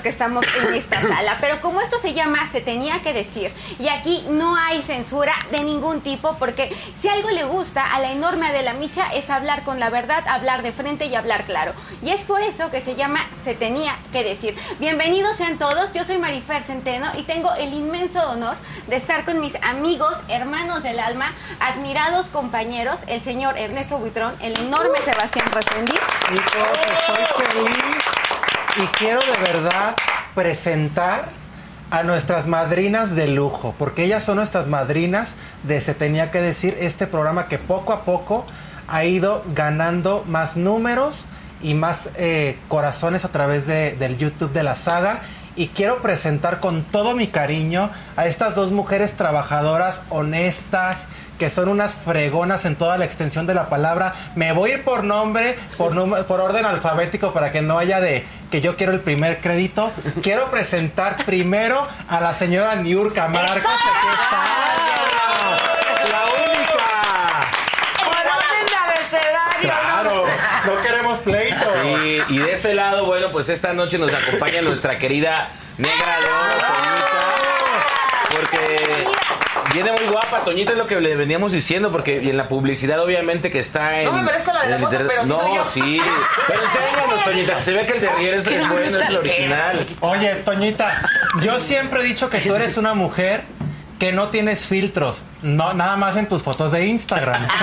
Los que estamos en esta sala, pero como esto se llama Se tenía que decir, y aquí no hay censura de ningún tipo, porque si algo le gusta a la enorme de la Micha es hablar con la verdad, hablar de frente y hablar claro. Y es por eso que se llama Se tenía que decir. Bienvenidos sean todos, yo soy Marifer Centeno y tengo el inmenso honor de estar con mis amigos, hermanos del alma, admirados compañeros, el señor Ernesto Buitrón, el enorme Sebastián Resendiz. Chicos, estoy feliz y quiero de verdad presentar a nuestras madrinas de lujo, porque ellas son nuestras madrinas de Se tenía que decir este programa que poco a poco ha ido ganando más números y más eh, corazones a través de- del YouTube de la saga. Y quiero presentar con todo mi cariño a estas dos mujeres trabajadoras, honestas, que son unas fregonas en toda la extensión de la palabra. Me voy a ir por nombre, por, por orden alfabético para que no haya de que yo quiero el primer crédito. Quiero presentar primero a la señora Niurka Marcos. aquí está. La única. Claro, no queremos pleito. Sí, y de este lado, bueno, pues esta noche nos acompaña nuestra querida Negra León, Toñita, porque viene muy guapa, Toñita es lo que le veníamos diciendo, porque en la publicidad obviamente que está en... No me merezco la de la foto, pero sí No, soy yo. sí, pero enséñanos, Toñita, se ve que el de Rier es, es bueno, es el original. Oye, Toñita, yo siempre he dicho que tú eres una mujer que no tienes filtros, no nada más en tus fotos de Instagram.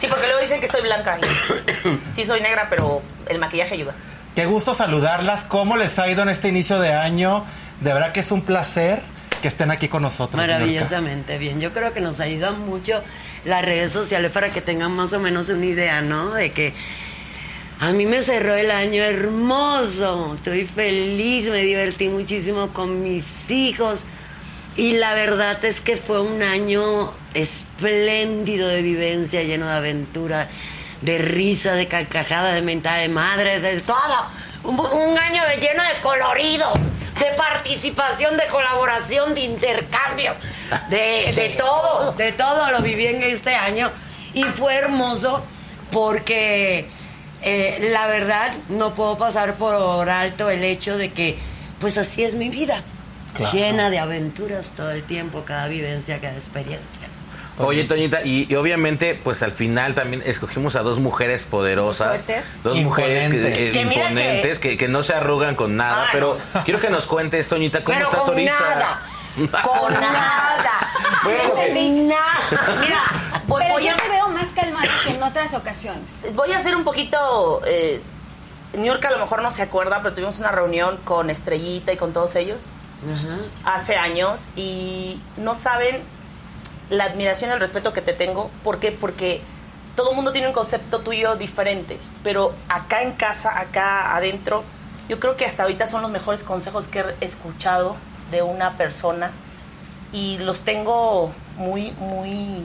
Sí, porque luego dicen que estoy blanca. y sí, soy negra, pero el maquillaje ayuda. Qué gusto saludarlas. ¿Cómo les ha ido en este inicio de año? De verdad que es un placer que estén aquí con nosotros. Maravillosamente bien. Yo creo que nos ayudan mucho las redes sociales para que tengan más o menos una idea, ¿no? De que a mí me cerró el año hermoso. Estoy feliz, me divertí muchísimo con mis hijos. Y la verdad es que fue un año espléndido de vivencia, lleno de aventura, de risa, de carcajada, de mentada de madre, de todo. Un, año lleno de colorido, de participación, de colaboración, de intercambio, de, de todo, de todo lo viví en este año. Y fue hermoso porque eh, la verdad no puedo pasar por alto el hecho de que pues así es mi vida. Claro. Llena de aventuras todo el tiempo, cada vivencia, cada experiencia. Oye, Toñita, y, y obviamente, pues al final también escogimos a dos mujeres poderosas. Fuertes. Dos mujeres que- Imponentes. eh, Que imponentes, que... Que, no se arrugan con nada. Pero no. quiero que nos cuentes, Toñita, ¿cómo Pero estás con ahorita? nada. Con nada. Bueno, Con nada. Mira, voy, Pero voy yo a, te veo más calmado que en otras ocasiones. voy a hacer un poquito... Eh, New York a lo mejor no se acuerda, pero tuvimos una reunión con Estrellita y con todos ellos hace años y no saben la admiración y el respeto que te tengo. ¿Por qué? Porque todo el mundo tiene un concepto tuyo diferente, pero acá en casa, acá adentro, yo creo que hasta ahorita son los mejores consejos que he escuchado de una persona y los tengo muy, muy,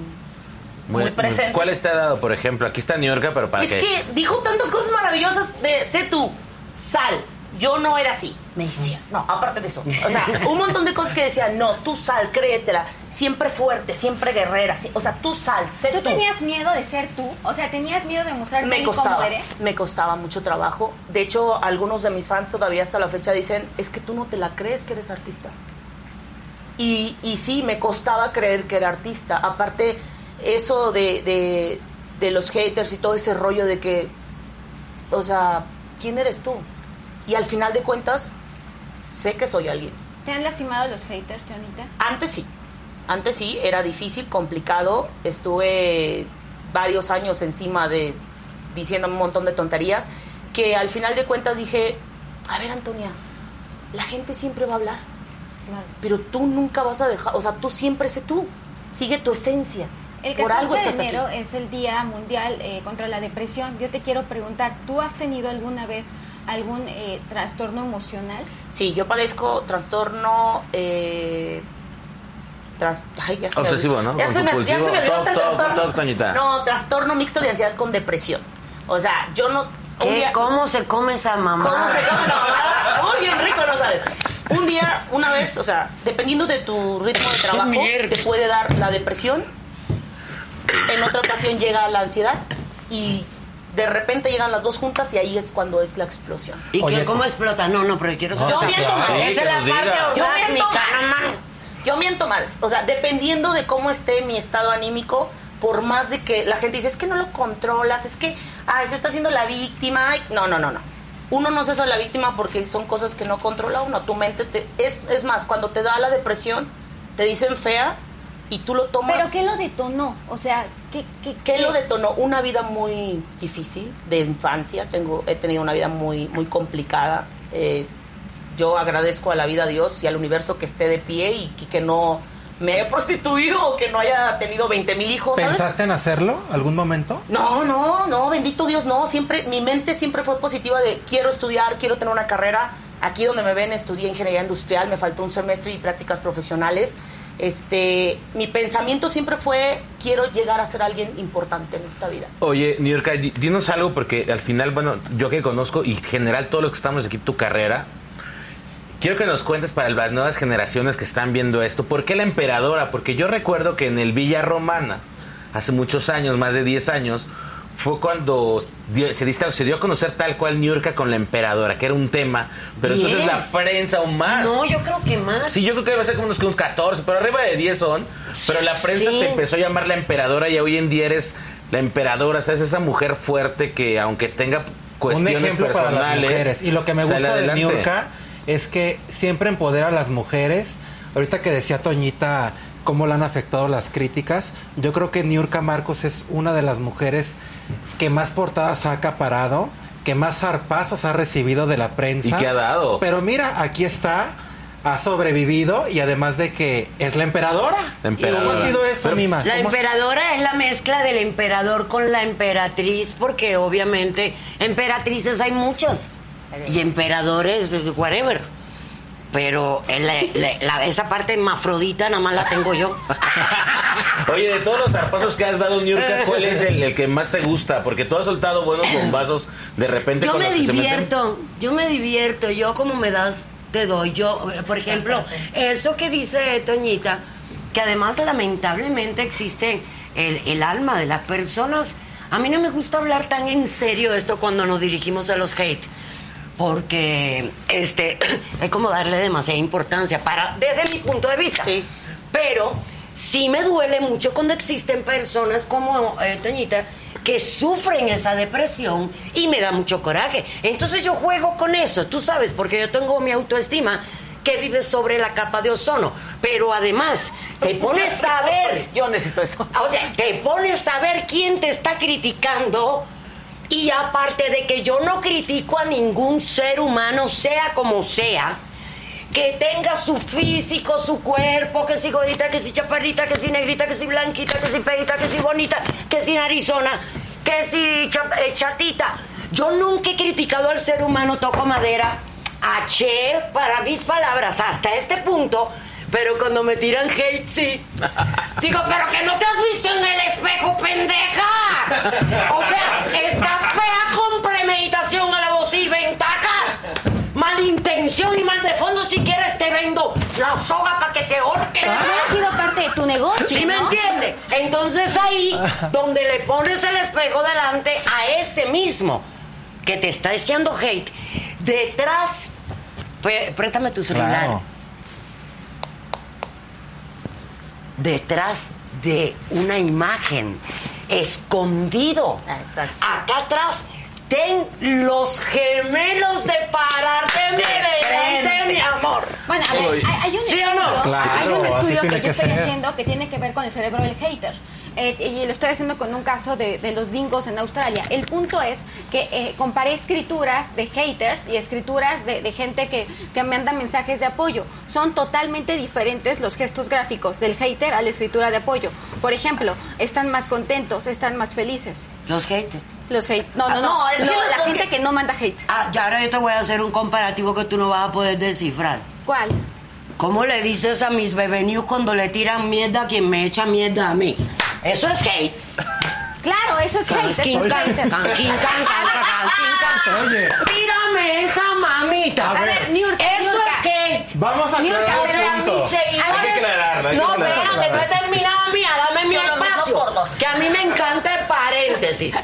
muy, presentes. ¿Cuál está dado, por ejemplo? Aquí está New York, pero para Es qué? que dijo tantas cosas maravillosas de sé tú, sal. Yo no era así, me decía. No, aparte de eso. O sea, un montón de cosas que decía, no, tú sal, créetela. Siempre fuerte, siempre guerrera. O sea, tú sal, sé ¿Tú tú. tenías miedo de ser tú? O sea, ¿tenías miedo de mostrar Me como costaba, eres? me costaba mucho trabajo. De hecho, algunos de mis fans todavía hasta la fecha dicen, es que tú no te la crees que eres artista. Y, y sí, me costaba creer que era artista. Aparte, eso de, de, de los haters y todo ese rollo de que, o sea, ¿quién eres tú? Y al final de cuentas, sé que soy alguien. ¿Te han lastimado los haters, Jonita? Antes sí. Antes sí, era difícil, complicado. Estuve varios años encima de diciendo un montón de tonterías que al final de cuentas dije, a ver Antonia, la gente siempre va a hablar, Claro. pero tú nunca vas a dejar, o sea, tú siempre sé tú, sigue tu esencia. El Por 14 algo de enero aquí. es el Día Mundial eh, contra la Depresión. Yo te quiero preguntar, ¿tú has tenido alguna vez algún eh, trastorno emocional? Sí, yo padezco trastorno... Eh, tras- ay, ya se me Obsesivo, olvidó. ¿no? Ya se me, ya Compulsivo. se me olvidó hasta el trastorno. No, trastorno mixto de ansiedad con depresión. O sea, yo no... un ¿Qué? día- ¿Cómo se come esa mamá? ¿Cómo se come la mamada? Muy bien rico, no sabes. Un día, una vez, o sea, dependiendo de tu ritmo de trabajo, te puede dar la depresión. En otra ocasión llega la ansiedad y de repente llegan las dos juntas y ahí es cuando es la explosión. ¿Y Oye, cómo explota? No, no, pero yo quiero saber. Yo miento claro. mal. Esa es la parte diga. Yo miento orgásmica, no. Yo miento mal. O sea, dependiendo de cómo esté mi estado anímico, por más de que la gente dice, es que no lo controlas, es que, ay, se está haciendo la víctima. ay". No, no, no, no. Uno no se hace la víctima porque son cosas que no controla uno. Tu mente te... Es, es más, cuando te da la depresión, te dicen fea y tú lo tomas... ¿Pero qué lo detonó? O sea, ¿qué, qué, ¿Qué lo detonó? Una vida muy difícil de infancia. Tengo, he tenido una vida muy, muy complicada. Eh, yo agradezco a la vida, a Dios y al universo que esté de pie y, y que no me haya prostituido o que no haya tenido 20 mil hijos. ¿sabes? ¿Pensaste en hacerlo algún momento? No, no, no, bendito Dios, no. Siempre, mi mente siempre fue positiva de quiero estudiar, quiero tener una carrera. Aquí donde me ven estudié ingeniería industrial, me faltó un semestre y prácticas profesionales. Este, mi pensamiento siempre fue quiero llegar a ser alguien importante en esta vida. Oye, di- dinos algo porque al final, bueno, yo que conozco y en general todo lo que estamos aquí, tu carrera, quiero que nos cuentes para las nuevas generaciones que están viendo esto, ¿por qué la emperadora? Porque yo recuerdo que en el Villa Romana, hace muchos años, más de 10 años, fue cuando dio- se, dista- se dio a conocer tal cual New York con la emperadora, que era un tema, pero entonces la prensa aún más. No, yo creo que más. Sí, yo creo que debe ser como unos, unos 14, pero arriba de 10 son. Pero la prensa Sí. te empezó a llamar la emperadora y hoy en día eres la emperadora, ¿sabes? Esa mujer fuerte que aunque tenga Un cuestiones ejemplo para las personales... mujeres. Y lo que me gusta de. Niurka es que siempre empodera a las mujeres. Ahorita que decía Toñita cómo le han afectado las críticas, yo creo que Niurka Marcos es una de las mujeres que más portadas ha acaparado, que más zarpazos ha recibido de la prensa. ¿Y qué ha dado? Pero mira, aquí está, ha sobrevivido y además de que es la emperadora. La emperadora. ¿Cómo ha sido eso, Pero- Mima? La ¿Cómo- emperadora es la mezcla del emperador con la emperatriz, porque obviamente emperatrices hay muchos y emperadores, whatever. Pero el- la- la- esa parte mafrodita nada más la tengo yo. Oye, de todos los zarpazos que has dado, Niurka, ¿cuál es el, el que más te gusta? Porque tú has soltado buenos bombazos de repente Yo con me se divierto, yo me divierto, yo como me das, te doy. Yo, por ejemplo, eso que dice Toñita, que además lamentablemente existe el, el alma de las personas. A mí no me gusta hablar tan en serio esto cuando nos dirigimos a los hate. Porque este es como darle demasiada importancia para desde mi punto de vista. Sí. Pero sí me duele mucho cuando existen personas como eh, Toñita que sufren esa depresión y me da mucho coraje. Entonces yo juego con eso, tú sabes, porque yo tengo mi autoestima que vive sobre la capa de ozono. Pero además, te pones a ver Yo necesito eso. o sea, te pones a ver quién te está criticando. Y aparte de que yo no critico a ningún ser humano, sea como sea, que tenga su físico, su cuerpo, que si gordita, que si chaparrita, que si negrita, que si blanquita, que si feita, que si bonita, que si narizona, que si eh, chatita. Yo nunca he criticado al ser humano, toco madera, H para mis palabras hasta este punto, Pero cuando me tiran hate, sí. Digo, pero que no te has visto en el espejo, pendeja. O sea, estás fea con premeditación, alevosía y ventaja. Malintención y mal de fondo, si quieres te vendo la soga para que te ahorquen. Pero no ha sido parte de tu negocio. ¿Sí me ¿no? entiende? Entonces ahí, donde le pones el espejo delante a ese mismo que te está echando hate, detrás, Pé- préstame tu celular. Claro. Detrás de una imagen, escondido. Exacto. Acá atrás, ten los gemelos de pararte de frente, mi amor. Bueno, a ver, hay, hay un ¿Sí estudio, no? Claro, hay un estudio que yo estoy haciendo que tiene que ver con el cerebro del hater. Eh, y lo estoy haciendo con un caso de, de los dingos en Australia. El punto es que eh, comparé escrituras de haters y escrituras de, de gente que, que me manda mensajes de apoyo. Son totalmente diferentes los gestos gráficos del hater a la escritura de apoyo. Por ejemplo, están más contentos, están más felices. Los haters. Los hate, no, no, Ah, no, no, es que la gente que- que no manda hate. Ah, ya ahora yo te voy a hacer un comparativo que tú no vas a poder descifrar. ¿Cuál? ¿Cómo le dices a mis bebé news cuando le tiran mierda a quien me echa mierda a mí? Eso es hate. Claro, eso es hate, eso es can, hater. canquín, can, can, can, canquín, can. Oye. Tírame esa mamita. A ver. Niurka, Eso Niurka. es hate. Vamos a aclarar pero el seguidores- Hay que aclararlo, hay que no, no he terminado, mía. Dame mi espacio. Que a mí me encanta el paréntesis.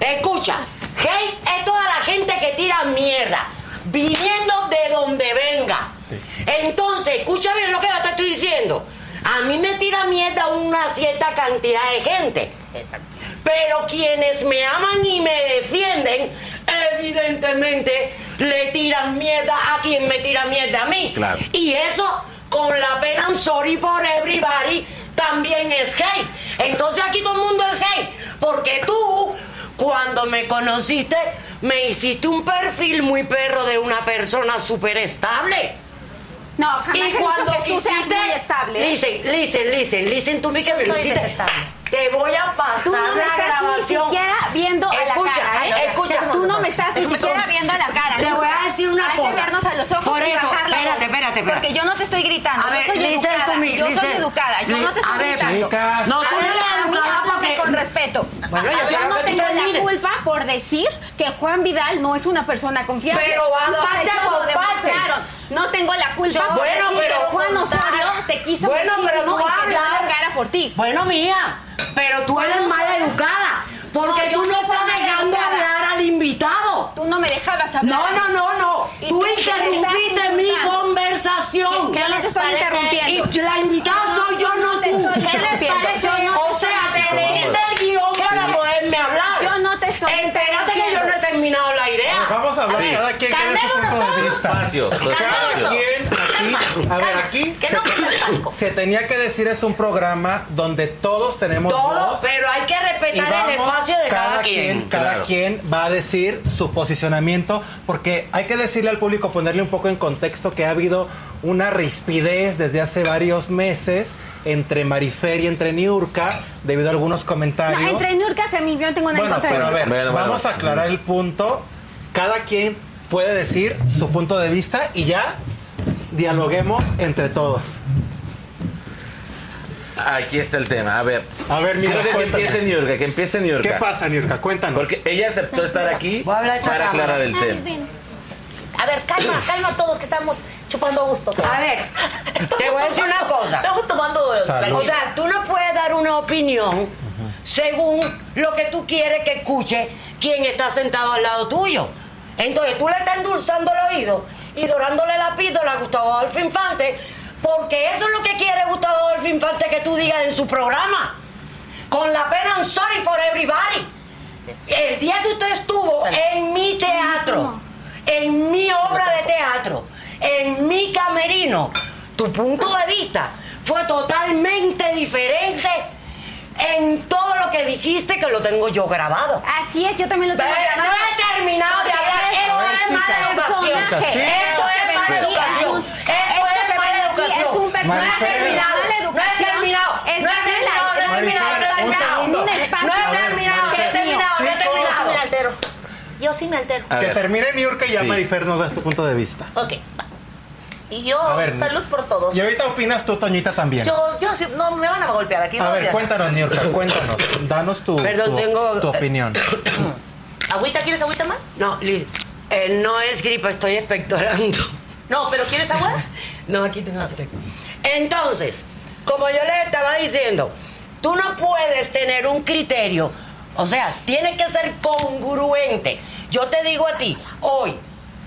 Escucha, hate es toda la gente que tira mierda, viniendo de donde venga. Sí. Entonces, escucha bien lo que yo te estoy diciendo. A mí me tira mierda una cierta cantidad de gente. Exacto. Pero quienes me aman y me defienden, evidentemente le tiran mierda a quien me tira mierda a mí. Claro. Y eso, con la pena I'm sorry for everybody, también es hate. Entonces aquí todo el mundo es hate. Porque tú, cuando me conociste, me hiciste un perfil muy perro de una persona súper estable. No, jamás Y he dicho cuando que tú seas muy estable. listen, listen, listen, listen to me que me detestable. Te voy a pasar Tú no me la estás ni grabación. siquiera viendo a la Escucha, cara, ¿eh? escucha. Tú no me estás ni Escucha. siquiera viendo a la cara. Te voy a decir una Hay cosa. que vernos a los ojos Por y eso, bajar la espérate, espérate, espérate. Porque yo no te estoy gritando. A ver, yo soy listen educada. to me, yo soy educada. Yo no te A estoy ver, gritando. chicas. No, tú A eres a educada porque- con respeto. Bueno, yo yo no tú tengo la culpa por decir que Juan Vidal no es una persona confiable. Pero van parte hechos No tengo la culpa Yo- por bueno, decir pero Juan Osorio te quiso Bueno, pero tú hablas. la cara por ti. Bueno, mía, pero tú eres mala educada. Porque No, tú no estás dejando educada. hablar al invitado. Tú no me dejabas hablar. No, no, no, no. Tú interrumpiste mi conversación. ¿Qué les estoy interrumpiendo? Y la invitada soy yo, no tú. ¿Qué les parece? Yo no te o sea, estoy te leíste el guion para poderme hablar. Yo no te estoy Espérate que yo no he terminado la idea. Vamos a hablar Sí. cada quien tiene su punto de vista. Espacio. Cada quien aquí, a ver, aquí Que no me el pánico. se tenía que decir es un programa donde todos tenemos Todo, voz pero hay que respetar el espacio de cada, quien. cada Claro. quien va a decir su posicionamiento porque hay que decirle al público ponerle un poco en contexto que ha habido una rispidez desde hace varios meses entre Marifer y entre Niurka debido a algunos comentarios. No, entre Nurkas y mí yo no tengo nada en Bueno, contra pero a ver, Bueno, bueno. vamos a aclarar el punto. Cada quien puede decir su punto de vista y ya dialoguemos entre todos. Aquí está el tema. A ver. A ver, mira, que empiece Niurka, que empiece Niurka. ¿Qué pasa, Niurka? Cuéntanos. Porque ella aceptó estar aquí para aclarar el tema. A ver, calma, calma a todos que estamos chupando a gusto. todos. A ver, Estamos te voy a decir una cosa. Estamos tomando Salud. O sea, tú no puedes dar una opinión según lo que tú quieres que escuche quien está sentado al lado tuyo. Entonces tú le estás endulzando el oído y dorándole la píldora a Gustavo Adolfo Infante, porque eso es lo que quiere Gustavo Adolfo Infante que tú digas en su programa. Con la pena I'm sorry for everybody. El día que usted estuvo Salud. en mi teatro, en mi obra de teatro, en mi camerino, tu punto de vista fue totalmente diferente en todo lo que dijiste que lo tengo yo grabado. Así es, yo también lo tengo Pero no grabado. he terminado de hablar. Eso ver, es mala chicas, educación. chicas, chicas. Eso es mala educación. Eso es mala educación. Es un No he terminado. Mala No he educación. terminado. No he terminado. No he terminado. No he. No terminado. No he Maripel. terminado. No he Chicos. Yo sí me terminado. altero. Yo sí me altero. A que ver. termine Niurka y ya Sí. Marifer nos da tu punto de vista. Ok, va. Y yo, A ver, salud por todos. Y ahorita opinas tú, Toñita, también. Yo, yo, sí- no, me van a golpear aquí. a ver, cuéntanos, Niurka, cuéntanos. Danos tu, Perdón, tu, tengo- tu opinión. ¿Agüita? ¿Quieres agüita más? No, Liz, eh, no es gripa, estoy expectorando. No, pero ¿quieres agua? No, aquí tengo tengo. Entonces, como yo les estaba diciendo, tú no puedes tener un criterio, o sea, tiene que ser congruente. Yo te digo a ti, hoy,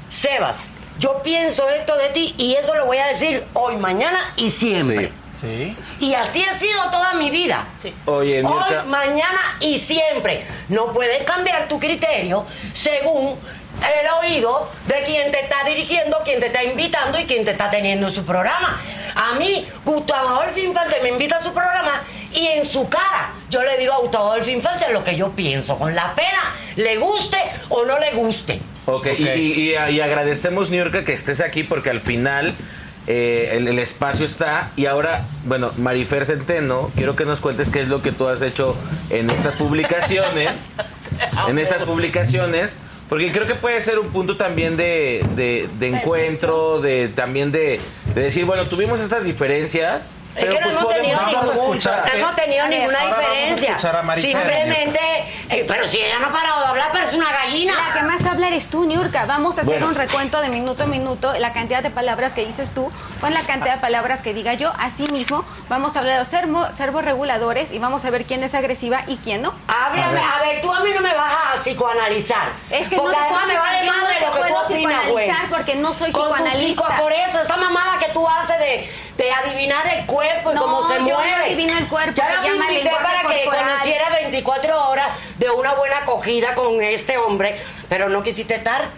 Sebas, yo pienso esto de ti y eso lo voy a decir hoy, mañana y siempre. Sí. Y así ha sido toda mi vida. Sí. Oye, Hoy, mañana y siempre. No puedes cambiar tu criterio según el oído de quien te está dirigiendo, quien te está invitando y quien te está teniendo en su programa. A mí, Gustavo Adolfo Infante me invita a su programa y en su cara yo le digo a Gustavo Adolfo Infante lo que yo pienso, con la pena, le guste o no le guste. Ok, y- Ok. Y, y- y agradecemos, Niurka, que estés aquí porque al final eh, el, el espacio está. Y ahora, bueno, Marifer Centeno, quiero que nos cuentes qué es lo que tú has hecho en estas publicaciones. en estas publicaciones. Porque creo que puede ser un punto también de, de- de encuentro, de también de, de decir, bueno, tuvimos estas diferencias. Es pero que no pues hemos ningún- escuchar. no hemos tenido ver, ninguna diferencia. escuchar a Marifer. Simplemente, eh, pero si ella no ha parado de hablar, pero es una gallina. La que más habla eres tú, Niurka. Vamos a hacer Bueno. un recuento de minuto a minuto, la cantidad de palabras que dices tú con la cantidad de palabras que diga yo. Asimismo, vamos a hablar de los sermo- servorreguladores y vamos a ver quién es agresiva y quién no. Háblame, a ver, tú a mí no me vas a psicoanalizar. Es que porque no además me vale madre lo que tú puedo opinas, güey. porque no soy Con tu psico- por eso, esa mamada que tú haces de, de adivinar el cuerpo y No, cómo se yo no mueve. adivino el cuerpo, te llama invité para que corporal. conociera 24 horas de una buena acogida con este hombre, pero no quisiste estar.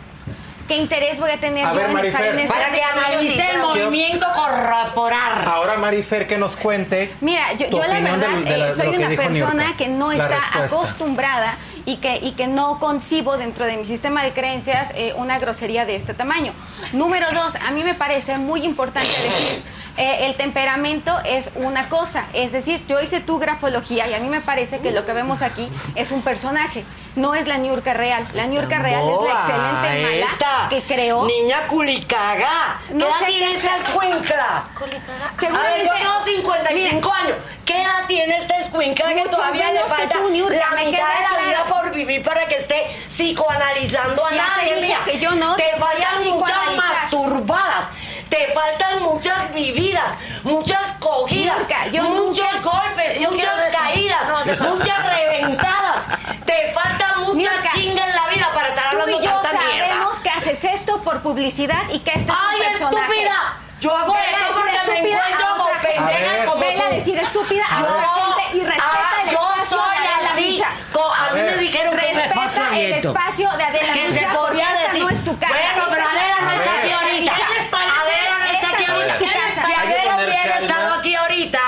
¿Qué interés voy a tener A yo ver, en estar Marifer. en este Para que analice el movimiento corporal. Ahora Marifer que nos cuente Mira, yo, tu yo la verdad de la- eh, soy que una persona que no La está respuesta. acostumbrada y que, y que no concibo dentro de mi sistema de creencias eh, una grosería de este tamaño. Número dos, a mí me parece muy importante decir, eh, el temperamento es una cosa, es decir, yo hice tu grafología y a mí me parece que lo que vemos aquí es un personaje, no es la Niurka real. La Niurka real es la excelente mala esta que creó. Niña culicaga. ¿Qué No edad tiene esta es- escuincla? A ver, yo tengo 55 años. ¿Qué edad tiene esta escuincla que todavía le falta tú, Niurka, la mitad de la claro. vida por vivir para que esté psicoanalizando a Ya te nadie? Mira, que yo no te faltan muchas masturbadas. Te faltan muchas vividas, muchas cogidas, Niurka, yo muchos nunca- golpes, yo muchas caídas, No, muchas reventadas. Te falta mucha Niurka, chinga en la vida para estar Tú hablando y yo tanta mierda. sabemos que haces esto por publicidad y que esto es ¡Ay, un personaje. estúpida! Yo hago esto a porque me estúpida encuentro a con pendejas A como Vela a tú. decir estúpida a Yo, otra gente y respeta ah, el espacio soy de Adela así. A, A mí me dijeron que es Respeta el abierto. espacio de Adela Que se podía decir. no es tu casa. Bueno, pero Adela no es está aquí ahorita. ¿Qué les parece? Adela no está aquí Esta ahorita. no es tu casa. Si Hay que Adela poner hubiera calma. estado aquí ahorita,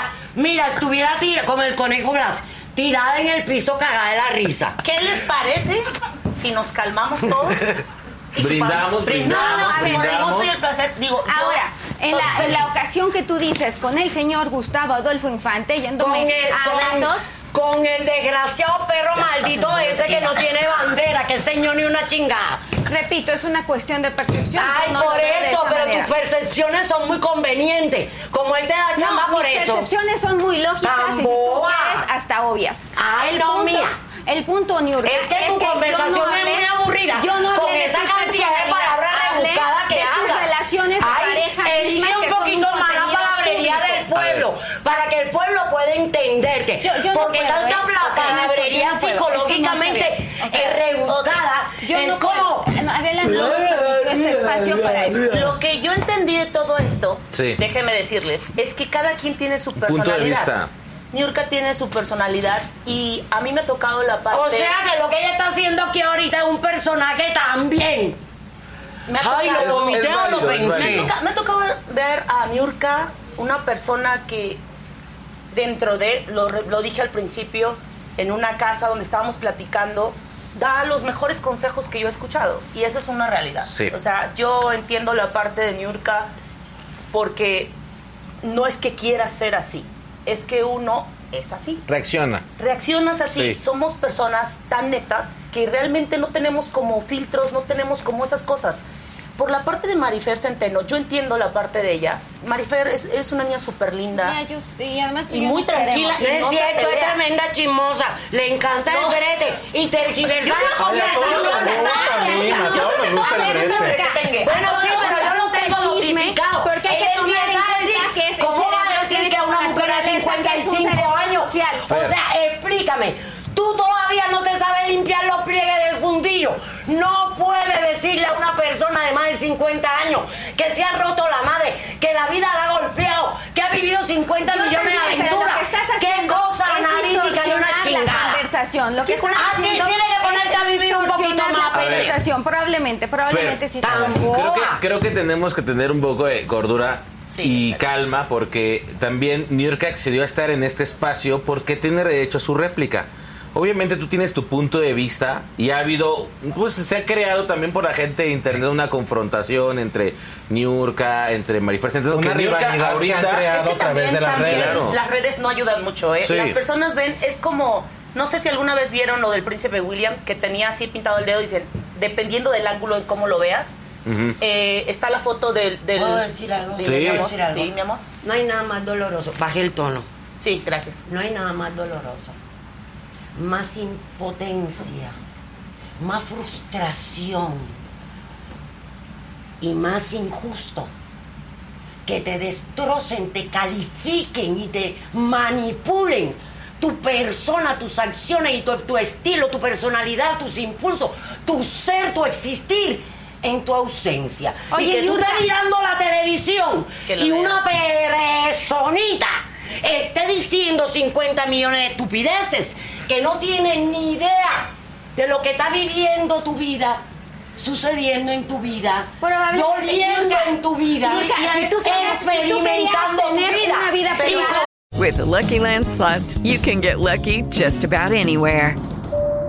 mira, estuviera tira, como el conejo Blas, tirada en el piso cagada de la risa. ¿Qué les parece si nos calmamos todos? Y Brindamos, brindamos, brindamos. y el placer. Digo, Ahora, en la, en la feliz. ocasión que tú dices con el señor Gustavo Adolfo Infante, Con yéndome el, a con, datos, con el desgraciado perro maldito ese que no tiene bandera, que señor ni una chingada. repito, es una cuestión de percepción. Ay, no por eso, pero manera. tus percepciones son muy convenientes. Como él te da chamba No, por mis eso. percepciones son muy lógicas y si tú hasta obvias. Ay, no, punto, mía. El punto, Niurka, Es que tu conversación no es muy aburrida. Yo no con esa cantidad de palabras rebuscadas que de tus hablas. relaciones de Ay, pareja que un poquito más la palabrería público. del pueblo, para que el pueblo pueda entenderte. Yo- yo no Porque puedo, tanta ¿eh? palabrería no psicológicamente no. O sea, es rebuscada. Yo es no como... adelante, este espacio para eso. Lo que yo entendí de todo esto, Sí. déjenme decirles, es que cada quien tiene su personalidad. Niurka tiene su personalidad y a mí me ha tocado la parte... O sea que lo que ella está haciendo aquí ahorita es un personaje también. me ha Ay, tocado- lo vomité Es o lo válido, es pensé. Me, válido. toca- me ha tocado ver a Niurka, una persona que dentro de, lo, lo dije al principio, en una casa donde estábamos platicando, da los mejores consejos que yo he escuchado. Y eso es una realidad. Sí. O sea, yo entiendo la parte de Niurka porque no es que quiera ser así, es que uno es así. Reacciona. Reaccionas así, Sí. somos personas tan netas que realmente no tenemos como filtros, no tenemos como esas cosas. Por la parte de Marifer Centeno, yo entiendo la parte de ella. Marifer es, es una niña súper linda. Y además tú Y ya muy tranquila. No es No se cierto, es tremenda chismosa. Le encanta No. el brete y tergiversar Yo creo que a a a. Bueno, sí, pero yo lo tengo dosificado. porque hay que tomar a que es el ¿Cómo va a decir que a una mujer es un 55 cerebro años? O sea, explícame. Tú todavía no te sabes limpiar los pliegues No puedes decirle a una persona de más de 50 años que se ha roto la madre, que la vida la ha golpeado, que ha vivido 50 No, millones de aventuras. Que ¿Qué cosa analítica ni una la chingada? conversación. Lo que estás ah, tiene que ponerte a vivir un poquito más, conversación. Probablemente, probablemente sí. Creo que, Boa. creo que tenemos que tener un poco de cordura y calma porque también New York accedió a estar en este espacio porque tiene derecho a su réplica. Obviamente tú tienes tu punto de vista y ha habido, pues se ha creado también por la gente de internet una confrontación entre Niurka, entre Marifer Centeno, Una que rivalidad que ahorita- han creado Es que a través también, de las también redes. Claro. las redes no ayudan mucho, ¿eh? Sí. Las personas ven, es como, no sé si alguna vez vieron lo del príncipe William, que tenía así pintado el dedo, dicen, dependiendo del ángulo y cómo lo veas, eh, está la foto del... del ¿Puedo decir algo? Dime, Sí. mi ¿Puedo amor. decir algo? Sí, mi amor. No hay nada más doloroso. Bajé el tono. Sí, gracias. No hay nada más doloroso. Más impotencia, más frustración y más injusto que te destrocen, te califiquen y te manipulen tu persona, tus acciones y tu, tu estilo, tu personalidad, tus impulsos, tu ser, tu existir en tu ausencia. Oye, y que tú estés mirando la televisión y veas. una personita esté diciendo 50 millones de estupideces que no tienen ni idea de lo que está viviendo tu vida, sucediendo en tu vida, doliendo en tu vida, Yurka, y si tú querías- si tú experimentando tener vida. una vida Y privada, With the Lucky Land slots, you can get lucky just about anywhere.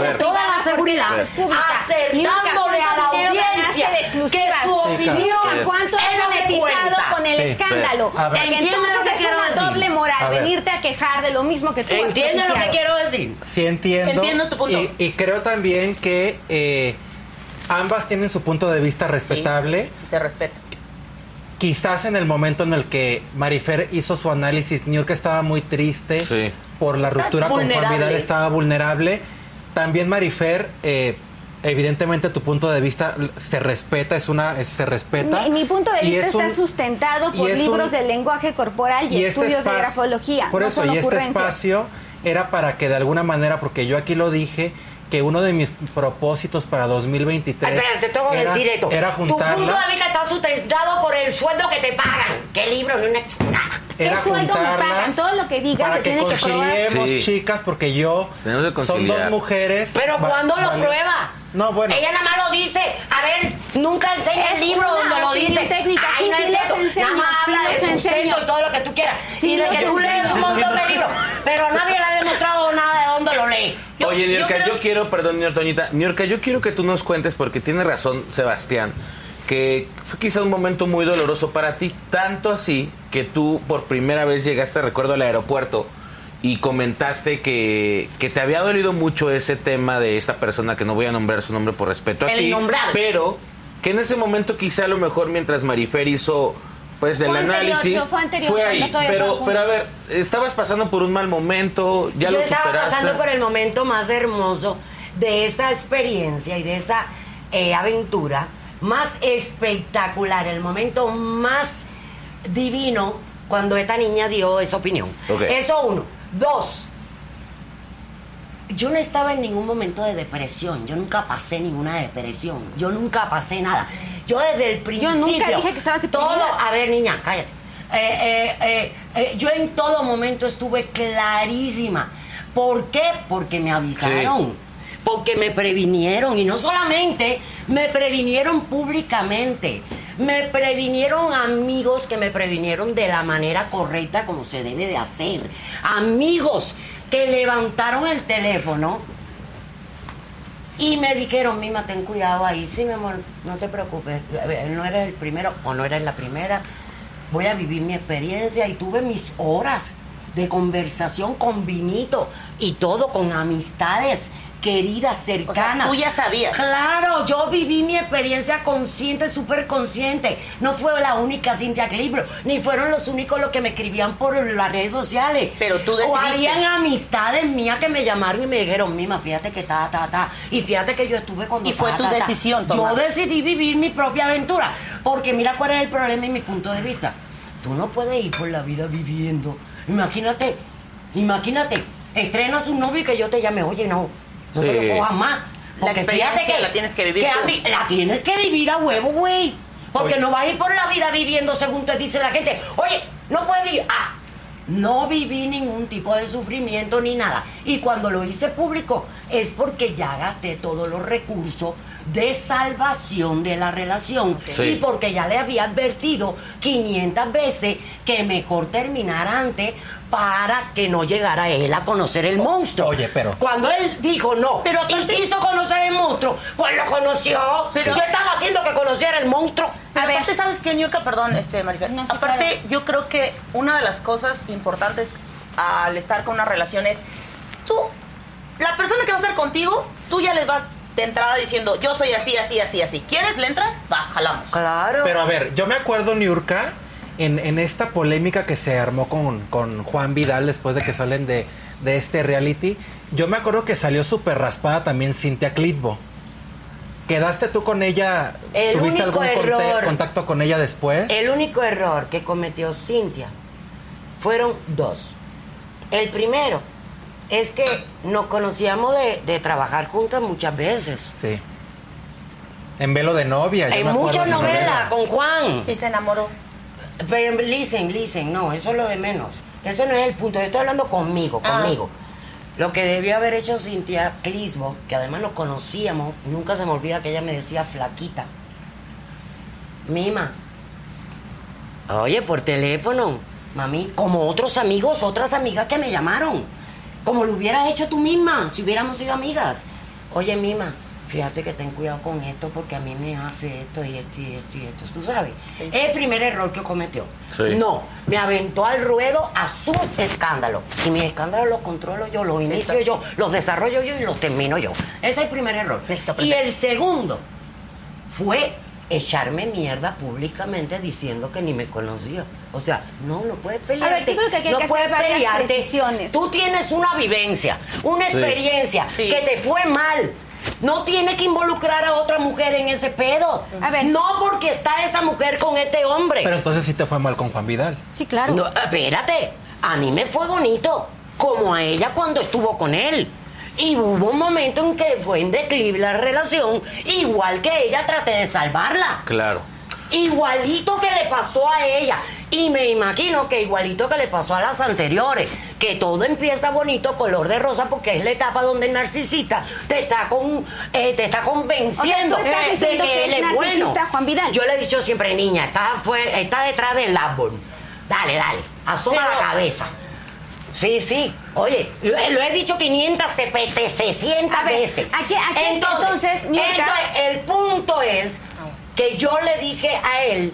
Niurka, con toda la seguridad, acertándole Niurka, a la ¿cuánto dinero audiencia que su opinión ¿Cuánto es monetizado con el Sí. escándalo? ¿Entiendes lo que quiero decir? doble moral venirte a quejar de lo mismo que tú has ¿Entiendes lo que quiero decir? Sí entiendo. Entiendo tu punto. Y, y creo también que eh, ambas tienen su punto de vista respetable. Y se respeta. Quizás en el momento en el que Marifer hizo su análisis, New York estaba muy triste Sí. por la Estás ruptura con Juan. Vidal, estaba vulnerable. También Marifer, eh, evidentemente tu punto de vista se respeta, es una, es- se respeta. Mi, mi punto de Y vista es un- está sustentado y por libros un- de lenguaje corporal y, este estudios de espacio- grafología. Por no eso, y este espacio era para que de alguna manera, porque yo aquí lo dije, que uno de mis propósitos para 2023 Ay, espérate, te tengo que era, decir esto. era tu punto juntarlas, de vista está sustentado por el sueldo que te pagan. ¿Qué libro? Una nada. era ¿Qué sueldo me pagan? Todo lo que digas para se que tiene que probar. Sí. chicas, porque yo son dos mujeres. Pero cuando lo vale. prueba. No, bueno. Ella nada más lo dice. A ver, nunca enseña Es el libro donde lo dice. técnica. Ay, Sí, no sí es los eso. enseño, Nada más sí habla de sustento y todo lo que tú quieras. Sí y de que tú lees un montón de libros. Pero nadie le ha demostrado nada de dónde lo lee. Yo- Oye, yo Niurka, yo, quiero, perdón, Nior Toñita, Niurka, yo quiero que tú nos cuentes, porque tiene razón Sebastián, que fue quizá un momento muy doloroso para ti, tanto así que tú por primera vez llegaste, recuerdo, al aeropuerto y comentaste que, que te había dolido mucho ese tema de esta persona, que no voy a nombrar su nombre por respeto a El ti, pero que en ese momento quizá a lo mejor mientras Marifer hizo pues del Fue anterior, análisis fue anterior, ahí, cuando todavía pero pero a ver, estabas pasando por un mal momento, ya Yo lo estaba superaste. pasando por el momento más hermoso de esa experiencia y de esa eh, aventura más espectacular, el momento más divino cuando esta niña dio esa opinión. Ok. Eso uno. Dos, yo no estaba en ningún momento de depresión. Yo nunca pasé ninguna depresión. Yo nunca pasé nada. Yo desde el principio. nunca dije que estabas Todo. A ver, niña, cállate. Eh, eh, eh, eh, yo en todo momento estuve clarísima. ¿Por qué? Porque me avisaron. Porque me previnieron. Y no solamente me previnieron públicamente. Me previnieron amigos que me previnieron de la manera correcta como se debe de hacer. Amigos que levantaron el teléfono y me dijeron, Mima, ten cuidado ahí. Sí, mi amor, no te preocupes. No eres el primero o no eres la primera. Voy a vivir mi experiencia y tuve mis horas de conversación con vinito y todo, con amistades queridas, cercanas. tú ya sabías. Claro, yo viví mi experiencia consciente, súper consciente. No fue la única Cintia Clipro, ni fueron los únicos los que me escribían por las redes sociales. Pero tú O decidiste. habían amistades mías que me llamaron y me dijeron, Mima, fíjate que ta, ta, ta. Y fíjate que yo estuve con Y fue tu decisión Yo tomada. decidí vivir mi propia aventura. Porque mira cuál es el problema y mi punto de vista. Tú no puedes ir por la vida viviendo. Imagínate, imagínate, estrenas un novio y que yo te llame, oye, no, no te Sí. lo cojas más. La Porque fíjate experiencia la tienes que vivir tú. mí- la tienes que vivir a huevo, güey. Porque no vas a ir por la vida viviendo según te dice la gente. Oye, no puedes vivir. Ah, no viví ningún tipo de sufrimiento ni nada. Y cuando lo hice público es porque ya gasté todos los recursos de salvación de la relación. Sí. Y porque ya le había advertido 500 veces que mejor terminar antes para que no llegara él a conocer el monstruo. Oye, pero. Cuando él dijo no Pero y quiso conocer el monstruo, pues lo conoció. Pero- yo estaba haciendo que conociera el monstruo. Pero aparte, ¿sabes qué, Niurka? Perdón, este, Marifel. aparte, yo creo que una de las cosas importantes al estar con una relación es tú, la persona que va a estar contigo, tú ya les vas de entrada diciendo, yo soy así, así, así, así. ¿Quieres? ¿Le entras? Va, jalamos. Claro. Pero a ver, yo me acuerdo, Niurka, en, en esta polémica que se armó con, con Juan Vidal después de que salen de, de este reality, yo me acuerdo que salió súper raspada también Cintia Clitbo. ¿Quedaste tú con ella? El ¿Tuviste único algún error- contacto con ella después? El único error que cometió Cintia fueron dos. El primero es que nos conocíamos de, de trabajar juntas muchas veces. Sí. En velo de novia. En muchas novelas novela. con Juan. Y se enamoró. Pero listen, listen, no, eso es lo de menos. Eso no es el punto. Yo estoy hablando conmigo, Ah. conmigo. Lo que debió haber hecho Cintia Clisbo, que además nos conocíamos, nunca se me olvida que ella me decía flaquita. Mima. Oye, por teléfono, mami, como otros amigos, otras amigas que me llamaron. Como lo hubieras hecho tú misma, si hubiéramos sido amigas. Oye, Mima, fíjate que ten cuidado con esto porque a mí me hace esto y esto y esto y esto. Tú sabes. Es el primer error que cometió. Sí. No, me aventó al ruedo a su escándalo. Y mis escándalos los controlo yo, los Sí, inicio yo, los desarrollo yo y los termino yo. Ese es el primer error. Listo, y el segundo fue echarme mierda públicamente diciendo que ni me conocía. O sea, no, no puedes pelearte. A ver, yo creo que aquí hay no que hacer puedes varias pelearte. precisiones. Tú tienes una vivencia, una Sí. experiencia Sí. que te fue mal. No tiene que involucrar a otra mujer en ese pedo. A ver. No porque está esa mujer con este hombre. Pero entonces sí te fue mal con Juan Vidal. Sí, claro. No, espérate, a mí me fue bonito, como a ella cuando estuvo con él. Y hubo un momento en que fue en declive la relación, igual que ella traté de salvarla. Claro. Igualito que le pasó a ella. Y me imagino que igualito que le pasó a las anteriores. Que todo empieza bonito, color de rosa, porque es la etapa donde el narcisista te está, con, eh, te está convenciendo O sea, tú estás de que él es bueno. Juan Vidal. Yo le he dicho siempre, niña, está, fue, está detrás del árbol. Dale, dale, asoma Pero- la cabeza. Sí, sí. Oye, lo, lo he dicho 500, 600 A ver, veces. aquí- aquí, entonces, Niurka- entonces, el punto es que yo le dije a él,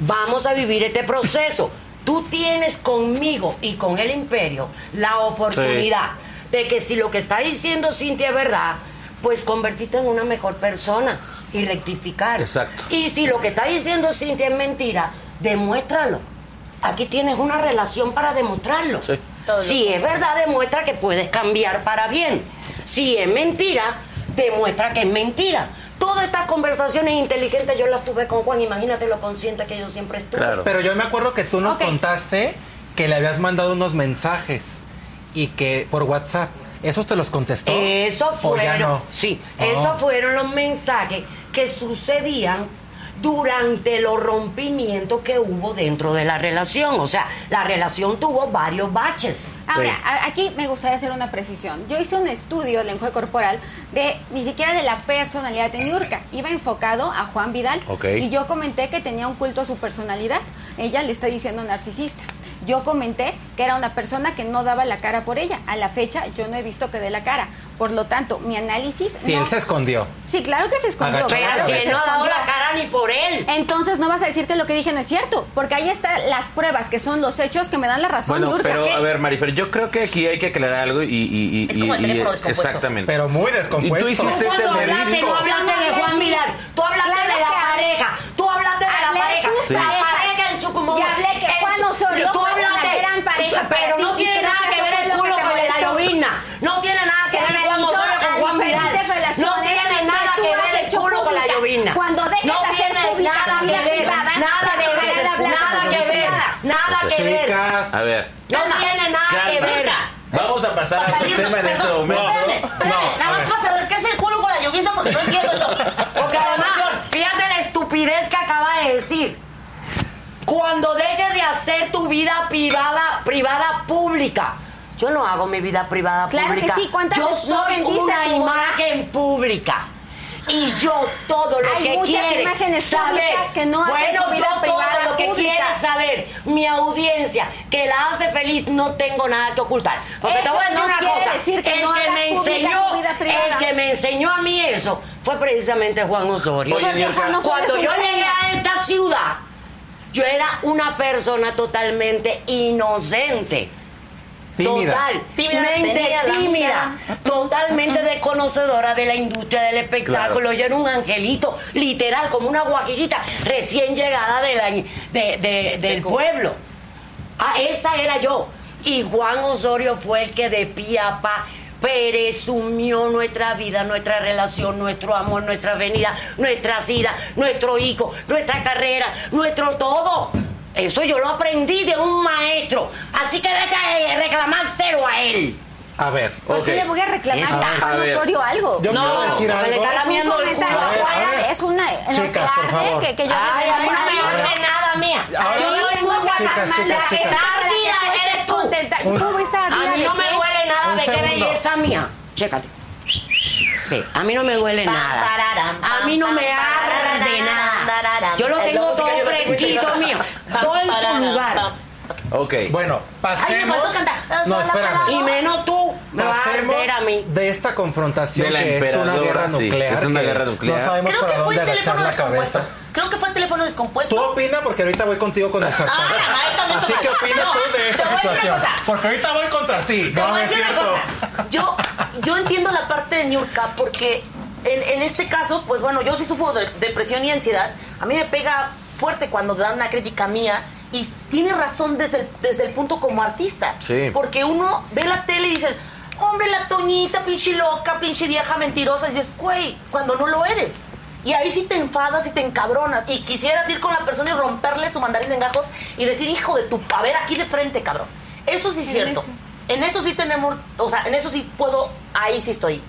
vamos a vivir este proceso. Tú tienes conmigo y con el imperio la oportunidad de que si lo que está diciendo Cintia es verdad, pues convertirte en una mejor persona y rectificar. Exacto. Y si lo que está diciendo Cintia es mentira, demuéstralo. Aquí tienes una relación para demostrarlo. Si es verdad, demuestra que puedes cambiar para bien. Si es mentira, demuestra que es mentira. Todas estas conversaciones inteligentes yo las tuve con Juan. Imagínate lo consciente que yo siempre estuve. Pero yo me acuerdo que tú nos contaste que le habías mandado unos mensajes y que por WhatsApp. ¿Esos te los contestó? Eso ¿O ya fueron, no? sí, Oh. esos fueron los mensajes que sucedían durante los rompimientos que hubo dentro de la relación. O sea, la relación tuvo varios baches. Ahora, a- aquí me gustaría hacer una precisión. Yo hice un estudio de lenguaje corporal de ni siquiera de la personalidad de Niurka. Iba enfocado a Juan Vidal. Y yo comenté que tenía un culto a su personalidad. Ella le está diciendo narcisista. Yo comenté que era una persona que no daba la cara por ella. A la fecha yo no he visto que dé la cara. Por lo tanto, mi análisis... Sí, no- él se escondió. Sí, claro que se escondió. Agachó la claro que Pero si no ha dado la cara ni por él. Entonces no vas a decir que lo que dije no es cierto, porque ahí están las pruebas, que son los hechos que me dan la razón, Bueno, pero ¿Qué? a ver, Marifer, yo creo que aquí hay que aclarar algo y... y, y Es como el teléfono y- descompuesto. Exactamente. Pero muy descompuesto. Y tú hiciste este hablaste, no hablaste de Juan Vidal, tú hablaste Claro de la que pareja, tú hablaste de la pareja, Sí. la pareja en su como Y hablé que Juan Osorio tú fue una hablaste, gran pareja pero no tiene nada que que ver el lo que culo con la llovina, no tiene nada que ver Juan Osorio con Juan Vidal, no tiene nada que ver el hecho culo con la llovina, Cuando dejas no de hacer tiene pública nada que ver, nada que ver, nada que ver, nada que ver, Chicas. A ver, no tiene nada que ver. Vamos a pasar a otro tema en este momento. Espérame, nada más para saber qué es el culo con la llovizna porque no entiendo eso. Porque además, fíjate la estupidez que acaba de decir. Cuando dejes de hacer tu vida privada, privada pública. Yo no hago mi vida privada Claro que sí, ¿cuántas Yo veces no soy vendiste una imagen pública. Y yo todo lo Hay que muchas quiere imágenes saber, que no bueno, yo todo lo que quiere saber, mi audiencia que la hace feliz, no tengo nada que ocultar. Porque te Eso voy a decir no una cosa, decir que el no que me enseñó, el que me enseñó a mí eso fue precisamente Juan Osorio. Oye. Juan Osorio Cuando yo llegué a esta ciudad, yo era una persona totalmente inocente. Tímida. Totalmente tenía la tímida, totalmente desconocedora de la industria del espectáculo. Claro. Yo era un angelito, literal, como una guajirita recién llegada de la- de- de- del pueblo. Ah, esa era yo. Y Juan Osorio fue el que de pie a pa presumió nuestra vida, nuestra relación, nuestro amor, nuestra venida, nuestra sida, nuestro hijo, nuestra carrera, nuestro todo. Eso yo lo aprendí de un maestro. Así que vete a reclamárselo a él. A ver. ¿Por Ok. qué le voy a reclamar a a Juan. Osorio algo? Yo No, decir porque le algo. está Es un lamiendo el comentario, culo. A ver, a Juan, ver. es una Chicas, por tarde favor. que, que yo Ay, a mí no me duele nada, mía. Ahora- Yo muy guapa. Chicas, chicas, La que ardida eres tú. contenta. Un- ¿Cómo voy a mí de no me qué? duele nada, ve qué belleza mía. Chécate. Ve, a mí no me duele nada. A mí no me arde nada. Yo lo tengo todo me metiendo. mío. Todo en su lugar. Ok. Bueno, Ay, me pasemos. faltó cantar. No, espérame. Y menos tú. Me vas a Pasemos arder a mí. de esta confrontación De la que es una guerra sí, nuclear. es una guerra nuclear. No sabemos Creo para que fue dónde el agachar teléfono la descompuesto. cabeza. Creo que fue el teléfono descompuesto. Tú opina porque ahorita voy contigo con el sartén. Ay, mamá, también Así que opina No, tú de te esta voy a decir una situación. cosa. Porque ahorita voy contra ti. Te No, voy no a es decir una cierto. cosa. Yo, yo entiendo la parte de Niurka porque en, en este caso, pues bueno, yo sí sufro de depresión y ansiedad. A mí me pega fuerte cuando dan una crítica mía y tiene razón desde el, desde el punto como artista. Sí. Porque uno ve la tele y dice, hombre, la Toñita, pinche loca, pinche vieja mentirosa. Y dices, güey, cuando no lo eres. Y ahí sí te enfadas y te encabronas. Y quisieras ir con la persona y romperle su mandarín de engajos y decir, hijo de tu... A ver, aquí de frente, cabrón. Eso sí es cierto. En eso sí tenemos... O sea, en eso sí puedo... Ahí sí estoy.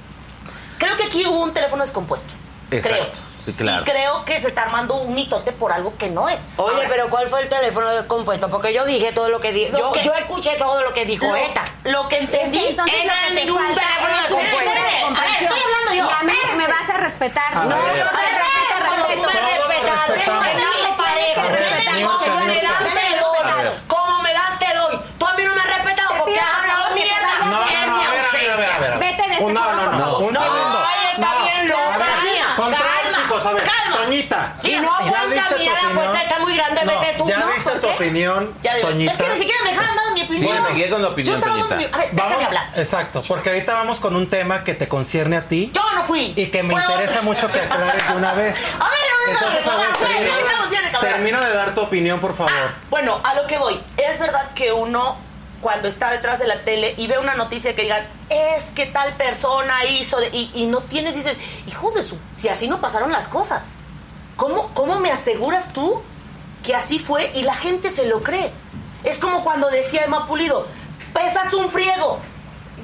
Creo que aquí hubo un teléfono descompuesto. Exacto. Creo. Sí, claro. Y creo que se está armando un mitote por algo que no es. Oye, Ahora, pero ¿cuál fue el teléfono descompuesto? Porque yo dije todo lo que dije. Lo Yo, escuché todo lo que dijo lo, esta. lo que entendí... Es que entonces Era lo que te ningún falta teléfono es descompuesto. a ver, estoy hablando yo. Y a mí me vas a respetar. A No, respeto, tú respeto. me respetando respetando como das, te doy. Como me das, te doy. Tú a mí no me has respetado porque has hablado mierda. No, no, no, mi a ver, a ver, a ver, a ver. ausencia. Vete de este No, no, por no, favor. un No, segundo. está bien loca, a ver, mía. Control, Calma, chicos, a ver. Si no ¿ya aguanta, mira, la puerta está muy grande, No, vete tú. ¿Ya ¿no? diste ¿Por tu opinión, Ya Toñita? es que ni siquiera me dejaron dar mi opinión. Sí, seguí con la opinión, Yo Toñita. mi- A ver, déjame Vamos, hablar. exacto, porque ahorita vamos con un tema que te concierne a ti Yo no fui. y que me Fue interesa otro. mucho que aclares de una vez. A ver, no, no, no, Entonces, a ver, no, no, termina, no, no, no, no, no, no, no, termina de dar tu opinión, por favor. Bueno, a lo que voy. Es verdad que uno cuando está detrás de la tele y ve una noticia que digan, es que tal persona hizo, de-", y, y no tienes, dices, hijos de su, si así no pasaron las cosas, ¿cómo, ¿cómo me aseguras tú que así fue y la gente se lo cree? Es como cuando decía Emma Pulido, pesas un friego,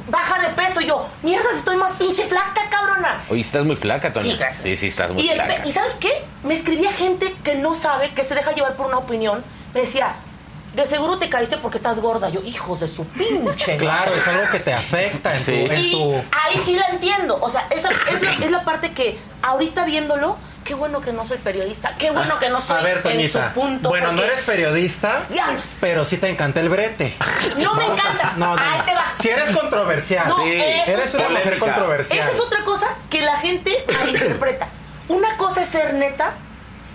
baja de peso, y yo, mierda, estoy más pinche flaca, cabrona. Oye, estás muy flaca, Toño. Sí, gracias. Sí, sí, estás muy Y, flaca. ¿Y sabes qué? Me escribía gente que no sabe, que se deja llevar por una opinión. Me decía, de seguro te caíste porque estás gorda. Yo, hijos de su pinche. Claro, madre". es algo que te afecta en, Sí. tu, en Y tu- ahí sí la entiendo. O sea, esa es la, es la parte que ahorita viéndolo, qué bueno que no soy periodista. Qué bueno que no soy A ver, en Toñita. su punto. bueno, no eres periodista, Diablos. pero sí te encanta el brete. No me encanta. No, no, Ahí no. te va. Si eres controversial. No, Sí. eso Eres es una otra- mujer controversial. Esa es otra cosa que la gente malinterpreta. Una cosa es ser neta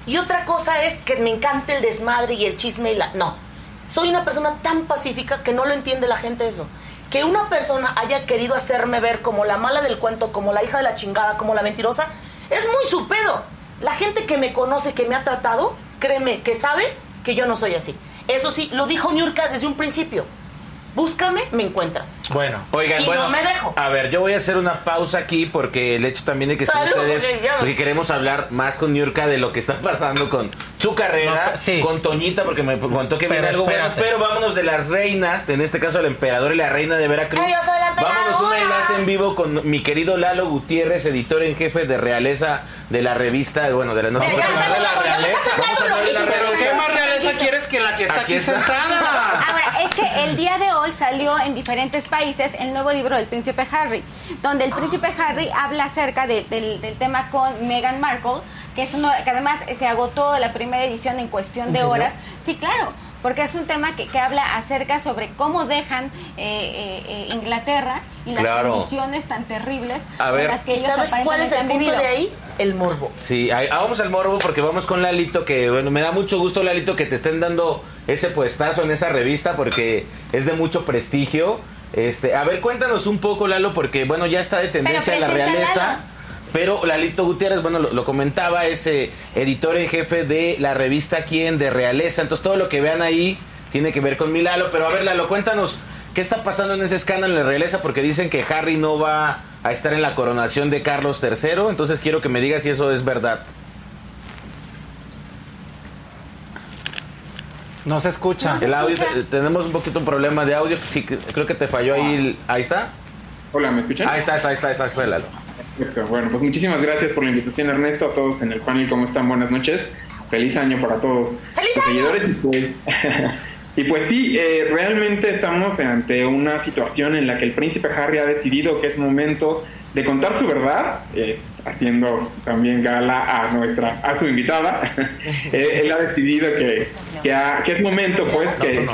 y otra cosa es que me encanta el desmadre y el chisme y la... No, soy una persona tan pacífica que no lo entiende la gente eso. Que una persona haya querido hacerme ver como la mala del cuento, como la hija de la chingada, como la mentirosa, es muy su pedo. La gente que me conoce, que me ha tratado, créeme, que sabe que yo no soy así. Eso sí, lo dijo Niurka desde un principio. Búscame, me encuentras. Bueno, Oigan, Y bueno, no me dejo. a ver, yo voy a hacer una pausa aquí porque el hecho también de que estén Salud, ustedes, porque queremos hablar más con Niurka de lo que está pasando con su carrera, No, sí. con Toñita, porque me contó que viene algo bueno, pero vámonos de las reinas, en este caso el emperador y la reina de Veracruz. ¡Ay, yo soy la vámonos un enlace en vivo con mi querido Lalo Gutiérrez, editor en jefe de realeza de la revista, bueno, de la no vamos a hablar de la realeza, vamos a hablar de la realeza. ¿qué más realeza quieres que la que está Aquí aquí, está. sentada? Ahora, es que el día de hoy salió en diferentes países el nuevo libro del príncipe Harry, donde el príncipe Harry habla acerca de- del, del tema con Meghan Markle, que es uno que además se agotó la primera edición en cuestión de horas. Sí, claro. Porque es un tema que, que habla acerca sobre cómo dejan eh, eh, eh, Inglaterra y las Claro. condiciones tan terribles A ver. las que ¿Y ellos sabes cuál es el punto vivido. de ahí? El morbo. Sí, ahí- ah, vamos al morbo porque vamos con Lalito, que bueno, me da mucho gusto Lalito que te estén dando ese puestazo en esa revista porque es de mucho prestigio. Este, a ver, cuéntanos un poco, Lalo, porque bueno, ya está de tendencia en la realeza. Lalo. Pero Lalito Gutiérrez, bueno, lo, lo comentaba, es eh, editor en jefe de la revista Quién de Realeza. Entonces todo lo que vean ahí tiene que ver con mi Lalo. Pero a ver, Lalo, cuéntanos, ¿qué está pasando en ese escándalo en la realeza? Porque dicen que Harry no va a estar en la coronación de Carlos III. Entonces quiero que me digas si eso es verdad. No se escucha. El audio, escucha? te- tenemos un poquito un problema de audio. Sí, creo que te falló ahí. el- ahí está. Hola, ¿me escuchan? Ahí está, ahí está, ahí está, ahí está, ahí está, Lalo. Perfecto. Bueno, pues muchísimas gracias por la invitación, Ernesto, a todos en el panel. ¿Cómo están? Buenas noches. Feliz año para todos ¡Feliz los año! seguidores. Y pues, y pues sí, eh, realmente estamos ante una situación en la que el príncipe Harry ha decidido que es momento de contar su verdad, eh, haciendo también gala a nuestra a su invitada. Eh, él ha decidido que, que, ha- que es momento, pues, que,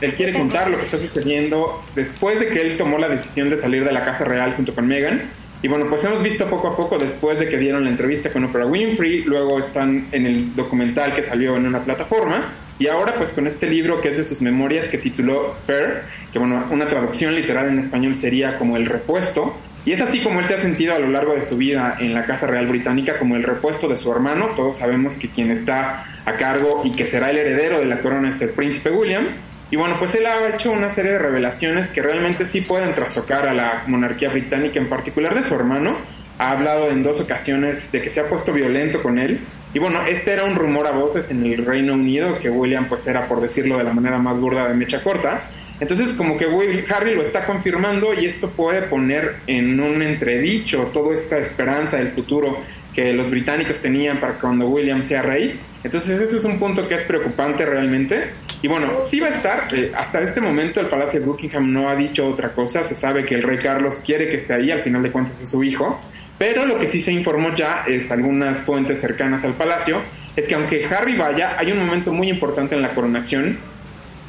que él quiere contar lo que está sucediendo después de que él tomó la decisión de salir de la Casa Real junto con Meghan. Y bueno, pues hemos visto poco a poco después de que dieron la entrevista con Oprah Winfrey, luego están en el documental que salió en una plataforma, y ahora pues con este libro que es de sus memorias que tituló Spare, que bueno, una traducción literal en español sería como el repuesto, y es así como él se ha sentido a lo largo de su vida en la Casa Real Británica como el repuesto de su hermano, todos sabemos que quien está a cargo y que será el heredero de la corona es el príncipe William, y bueno, pues él ha hecho una serie de revelaciones que realmente sí pueden trastocar a la monarquía británica, en particular de su hermano. Ha hablado en dos ocasiones de que se ha puesto violento con él. Y bueno, este era un rumor a voces en el Reino Unido, que William pues era, por decirlo de la manera más burda, de mecha corta. Entonces como que Harry lo está confirmando y esto puede poner en un entredicho toda esta esperanza del futuro que los británicos tenían para cuando William sea rey. Entonces eso es un punto que es preocupante realmente. Y bueno, sí va a estar, eh, hasta este momento el Palacio de Buckingham no ha dicho otra cosa, se sabe que el rey Carlos quiere que esté ahí, al final de cuentas es su hijo, pero lo que sí se informó ya es algunas fuentes cercanas al palacio, es que aunque Harry vaya, hay un momento muy importante en la coronación,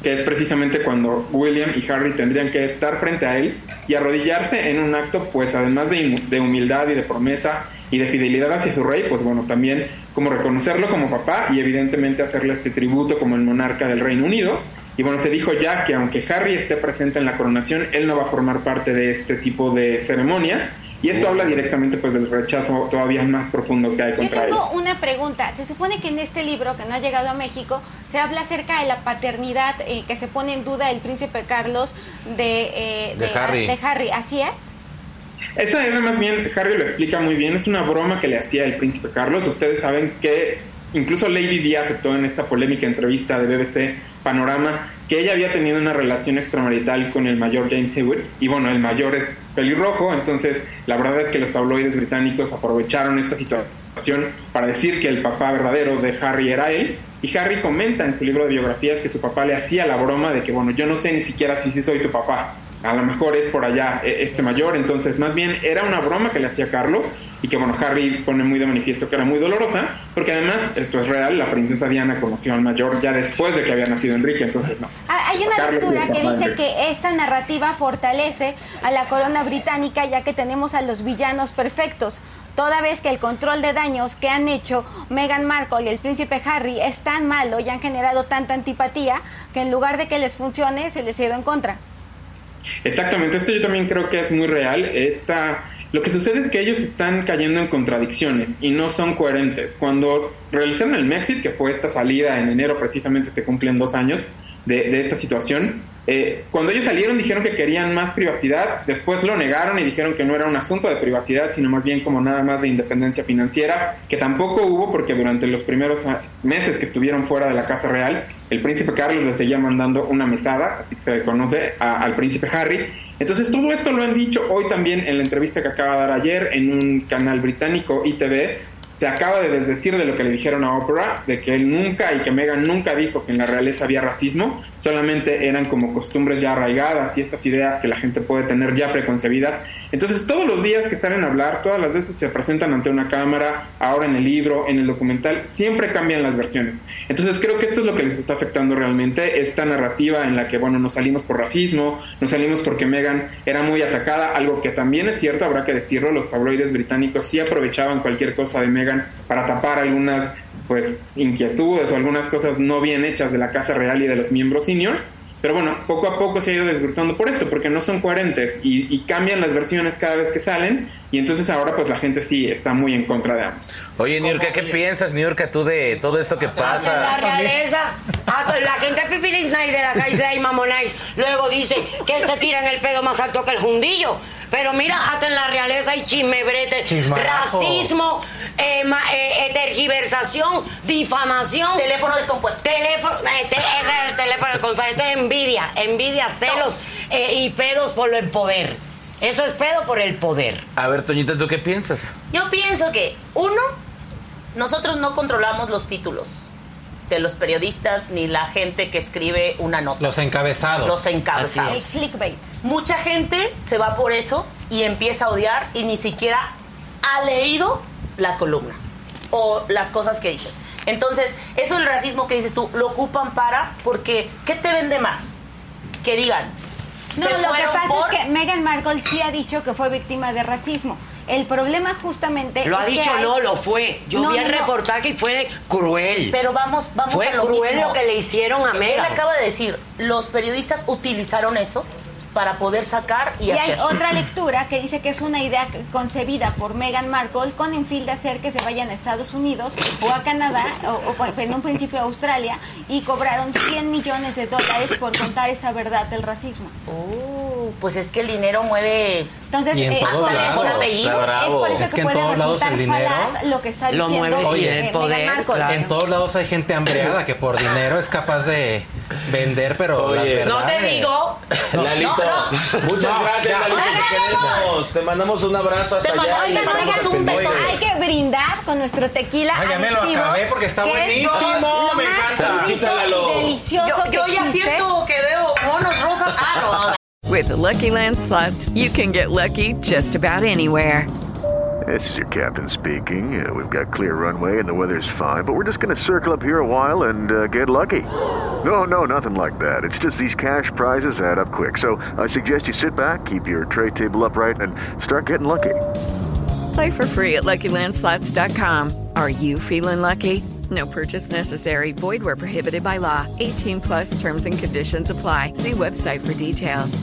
que es precisamente cuando William y Harry tendrían que estar frente a él y arrodillarse en un acto, pues además de, de humildad y de promesa y de fidelidad hacia su rey, pues bueno, también como reconocerlo como papá y evidentemente hacerle este tributo como el monarca del Reino Unido. Y bueno, se dijo ya que aunque Harry esté presente en la coronación, él no va a formar parte de este tipo de ceremonias. Y esto habla directamente pues del rechazo todavía más profundo que hay Yo contra él. tengo una pregunta. Se supone que en este libro, que no ha llegado a México, se habla acerca de la paternidad eh, que se pone en duda el príncipe Carlos de, eh, De Harry. de Harry. ¿Así es? Esa era más bien, Harry lo explica muy bien, es una broma que le hacía el príncipe Carlos. Ustedes saben que incluso Lady Di aceptó en esta polémica entrevista de BBC Panorama que ella había tenido una relación extramarital con el mayor James Hewitt. Y bueno, el mayor es pelirrojo, entonces la verdad es que los tabloides británicos aprovecharon esta situación para decir que el papá verdadero de Harry era él. Y Harry comenta en su libro de biografías que su papá le hacía la broma de que, bueno, yo no sé ni siquiera si sí soy tu papá a lo mejor es por allá eh, este mayor, entonces más bien era una broma que le hacía Carlos y que bueno, Harry pone muy de manifiesto que era muy dolorosa, porque además, esto es real, la princesa Diana conoció al mayor ya después de que había nacido Enrique, entonces no. Hay una Carlos lectura que dice que esta narrativa fortalece a la corona británica ya que tenemos a los villanos perfectos. Toda vez que el control de daños que han hecho Meghan Markle y el príncipe Harry es tan malo y han generado tanta antipatía que en lugar de que les funcione se les ha ido en contra. Exactamente, esto yo también creo que es muy real. Esta, lo que sucede es que ellos están cayendo en contradicciones y no son coherentes. Cuando realizaron el Mexit, que fue esta salida en enero, precisamente se cumplen dos años de, de esta situación, eh, cuando ellos salieron dijeron que querían más privacidad, después lo negaron y dijeron que no era un asunto de privacidad, sino más bien como nada más de independencia financiera, que tampoco hubo porque durante los primeros ah, meses que estuvieron fuera de la Casa Real, el príncipe Carlos le seguía mandando una mesada, así que se le conoce a- al príncipe Harry. Entonces todo esto lo han dicho hoy también en la entrevista que acaba de dar ayer en un canal británico ITV. Se acaba de desdecir de lo que le dijeron a Oprah, de que él nunca y que Meghan nunca dijo que en la realeza había racismo, solamente eran como costumbres ya arraigadas y estas ideas que la gente puede tener ya preconcebidas. Entonces todos los días que salen a hablar, todas las veces se presentan ante una cámara, ahora en el libro, en el documental, siempre cambian las versiones. Entonces creo que esto es lo que les está afectando realmente, esta narrativa en la que, bueno, nos salimos por racismo, nos salimos porque Meghan era muy atacada, algo que también es cierto, habrá que decirlo, los tabloides británicos sí aprovechaban cualquier cosa de Meghan para tapar algunas pues inquietudes o algunas cosas no bien hechas de la Casa Real y de los miembros seniors. Pero bueno, poco a poco se ha ido desvirtuando por esto, porque no son coherentes y, y cambian las versiones cada vez que salen, y entonces ahora pues la gente sí está muy en contra de ambos. Oye, Niurka, ¿qué piensas, Niurka, tú de todo esto que La pasa? realeza, hasta la gente pipiris de la Kaisla y Mamonais, luego dice que se tiran el pedo más alto que el jundillo. Pero mira, hasta en la realeza hay chisme, brete, Chismarajo. racismo, eh, ma- eh, eh, tergiversación, difamación. Teléfono descompuesto. Teléfono, eh, te- ese es el teléfono descompuesto. Esto es envidia, envidia, celos eh, y pedos por el poder. Eso es pedo por el poder. A ver, Toñita, ¿tú qué piensas? Yo pienso que, uno, nosotros no controlamos los títulos de los periodistas ni la gente que escribe una nota. Los encabezados. Los encabezados. El clickbait. Mucha gente se va por eso y empieza a odiar y ni siquiera ha leído la columna o las cosas que dicen. Entonces, eso del racismo que dices tú, lo ocupan para, porque ¿qué te vende más? Que digan, No, se lo que fueron pasa por... es que Meghan Markle sí ha dicho que fue víctima de racismo. El problema justamente Lo ha dicho, hay- no, lo fue. Yo No, vi no, el no. reportaje y fue cruel. Pero vamos, vamos Fue a lo cruel mismo. lo que le hicieron a Él Meghan. acaba de decir, los periodistas utilizaron eso para poder sacar y, Y hay hacer. otra lectura que dice que es una idea concebida por Meghan Markle con el fin de hacer que se vayan a Estados Unidos o a Canadá o, o, pues, en un principio a Australia y cobraron 100 millones de dólares por contar esa verdad del racismo. Oh, pues es que el dinero mueve Entonces, Y en eh, todos hasta lados. mejor Está Es bravo. por eso Es que, que en puede todos lados resultar el dinero lo que está lo mueve Oye, eh, el poder, claro. En todos lados hay gente hambreada que por dinero es capaz de vender, pero Oye. las No te digo. Lalito, muchas No, gracias, ya. Lalito, te queremos. Te mandamos un abrazo hasta Te allá. mandamos- oigan, al un beso. Hay que brindar con nuestro tequila Ay, ya me lo acabé porque está buenísimo, me encanta. delicioso Yo, ya siento que veo monos rosas. Ah, no. With the Lucky Land slots, you can get lucky just about anywhere. This is your captain speaking. Uh, we've got clear runway and the weather's fine, but we're just going to circle up here a while and uh, get lucky. No, no, nothing like that. It's just these cash prizes add up quick. So I suggest you sit back, keep your tray table upright, and start getting lucky. Play for free at LuckyLandSlots.com. Are you feeling lucky? No purchase necessary. Void where prohibited by law. 18 plus terms and conditions apply. See website for details.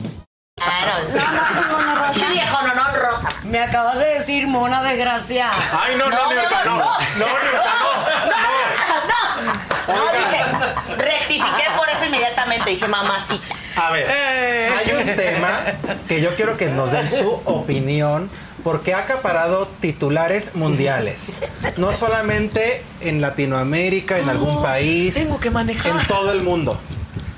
Ah, no. No, no, es un mono rosa. Sí, viejo, no, no, rosa. Me acabas de decir mona desgraciada. Ay, no, no, Niurka, no. No, Niurka, No, no, dije, rectifiqué por eso inmediatamente. Dije, mamacita. A ver, hay un tema que yo quiero que nos den su opinión porque ha acaparado titulares mundiales. No solamente en Latinoamérica, en algún país. Tengo que manejar. En todo el mundo.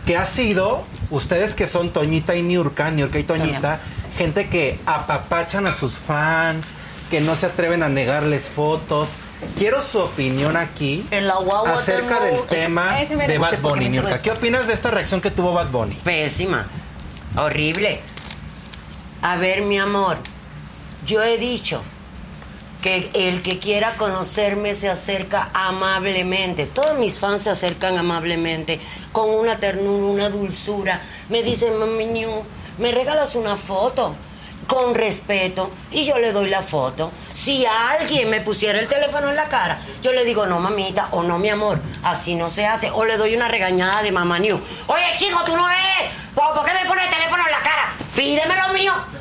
Que ha sido, ustedes que son Toñita y Niurka, Niurka y Toñita, gente que apapachan a sus fans, que no se atreven a negarles fotos. Quiero su opinión aquí En la guagua acerca tengo- del tema de Bad Bunny, Niurka. ¿Qué opinas de esta reacción que tuvo Bad Bunny? Pésima. Horrible. A ver, mi amor, yo he dicho que el que quiera conocerme se acerca amablemente. Todos mis fans se acercan amablemente, con una ternura, una dulzura. Me dicen, mami, me regalas una foto. Con respeto, y yo le doy la foto. Si alguien me pusiera el teléfono en la cara, yo le digo, no, mamita, o no, mi amor, así no se hace. O le doy una regañada de mamá New. Oye, chico, tú no. ¿Por por qué me pones el teléfono en la cara? Pídeme lo mío.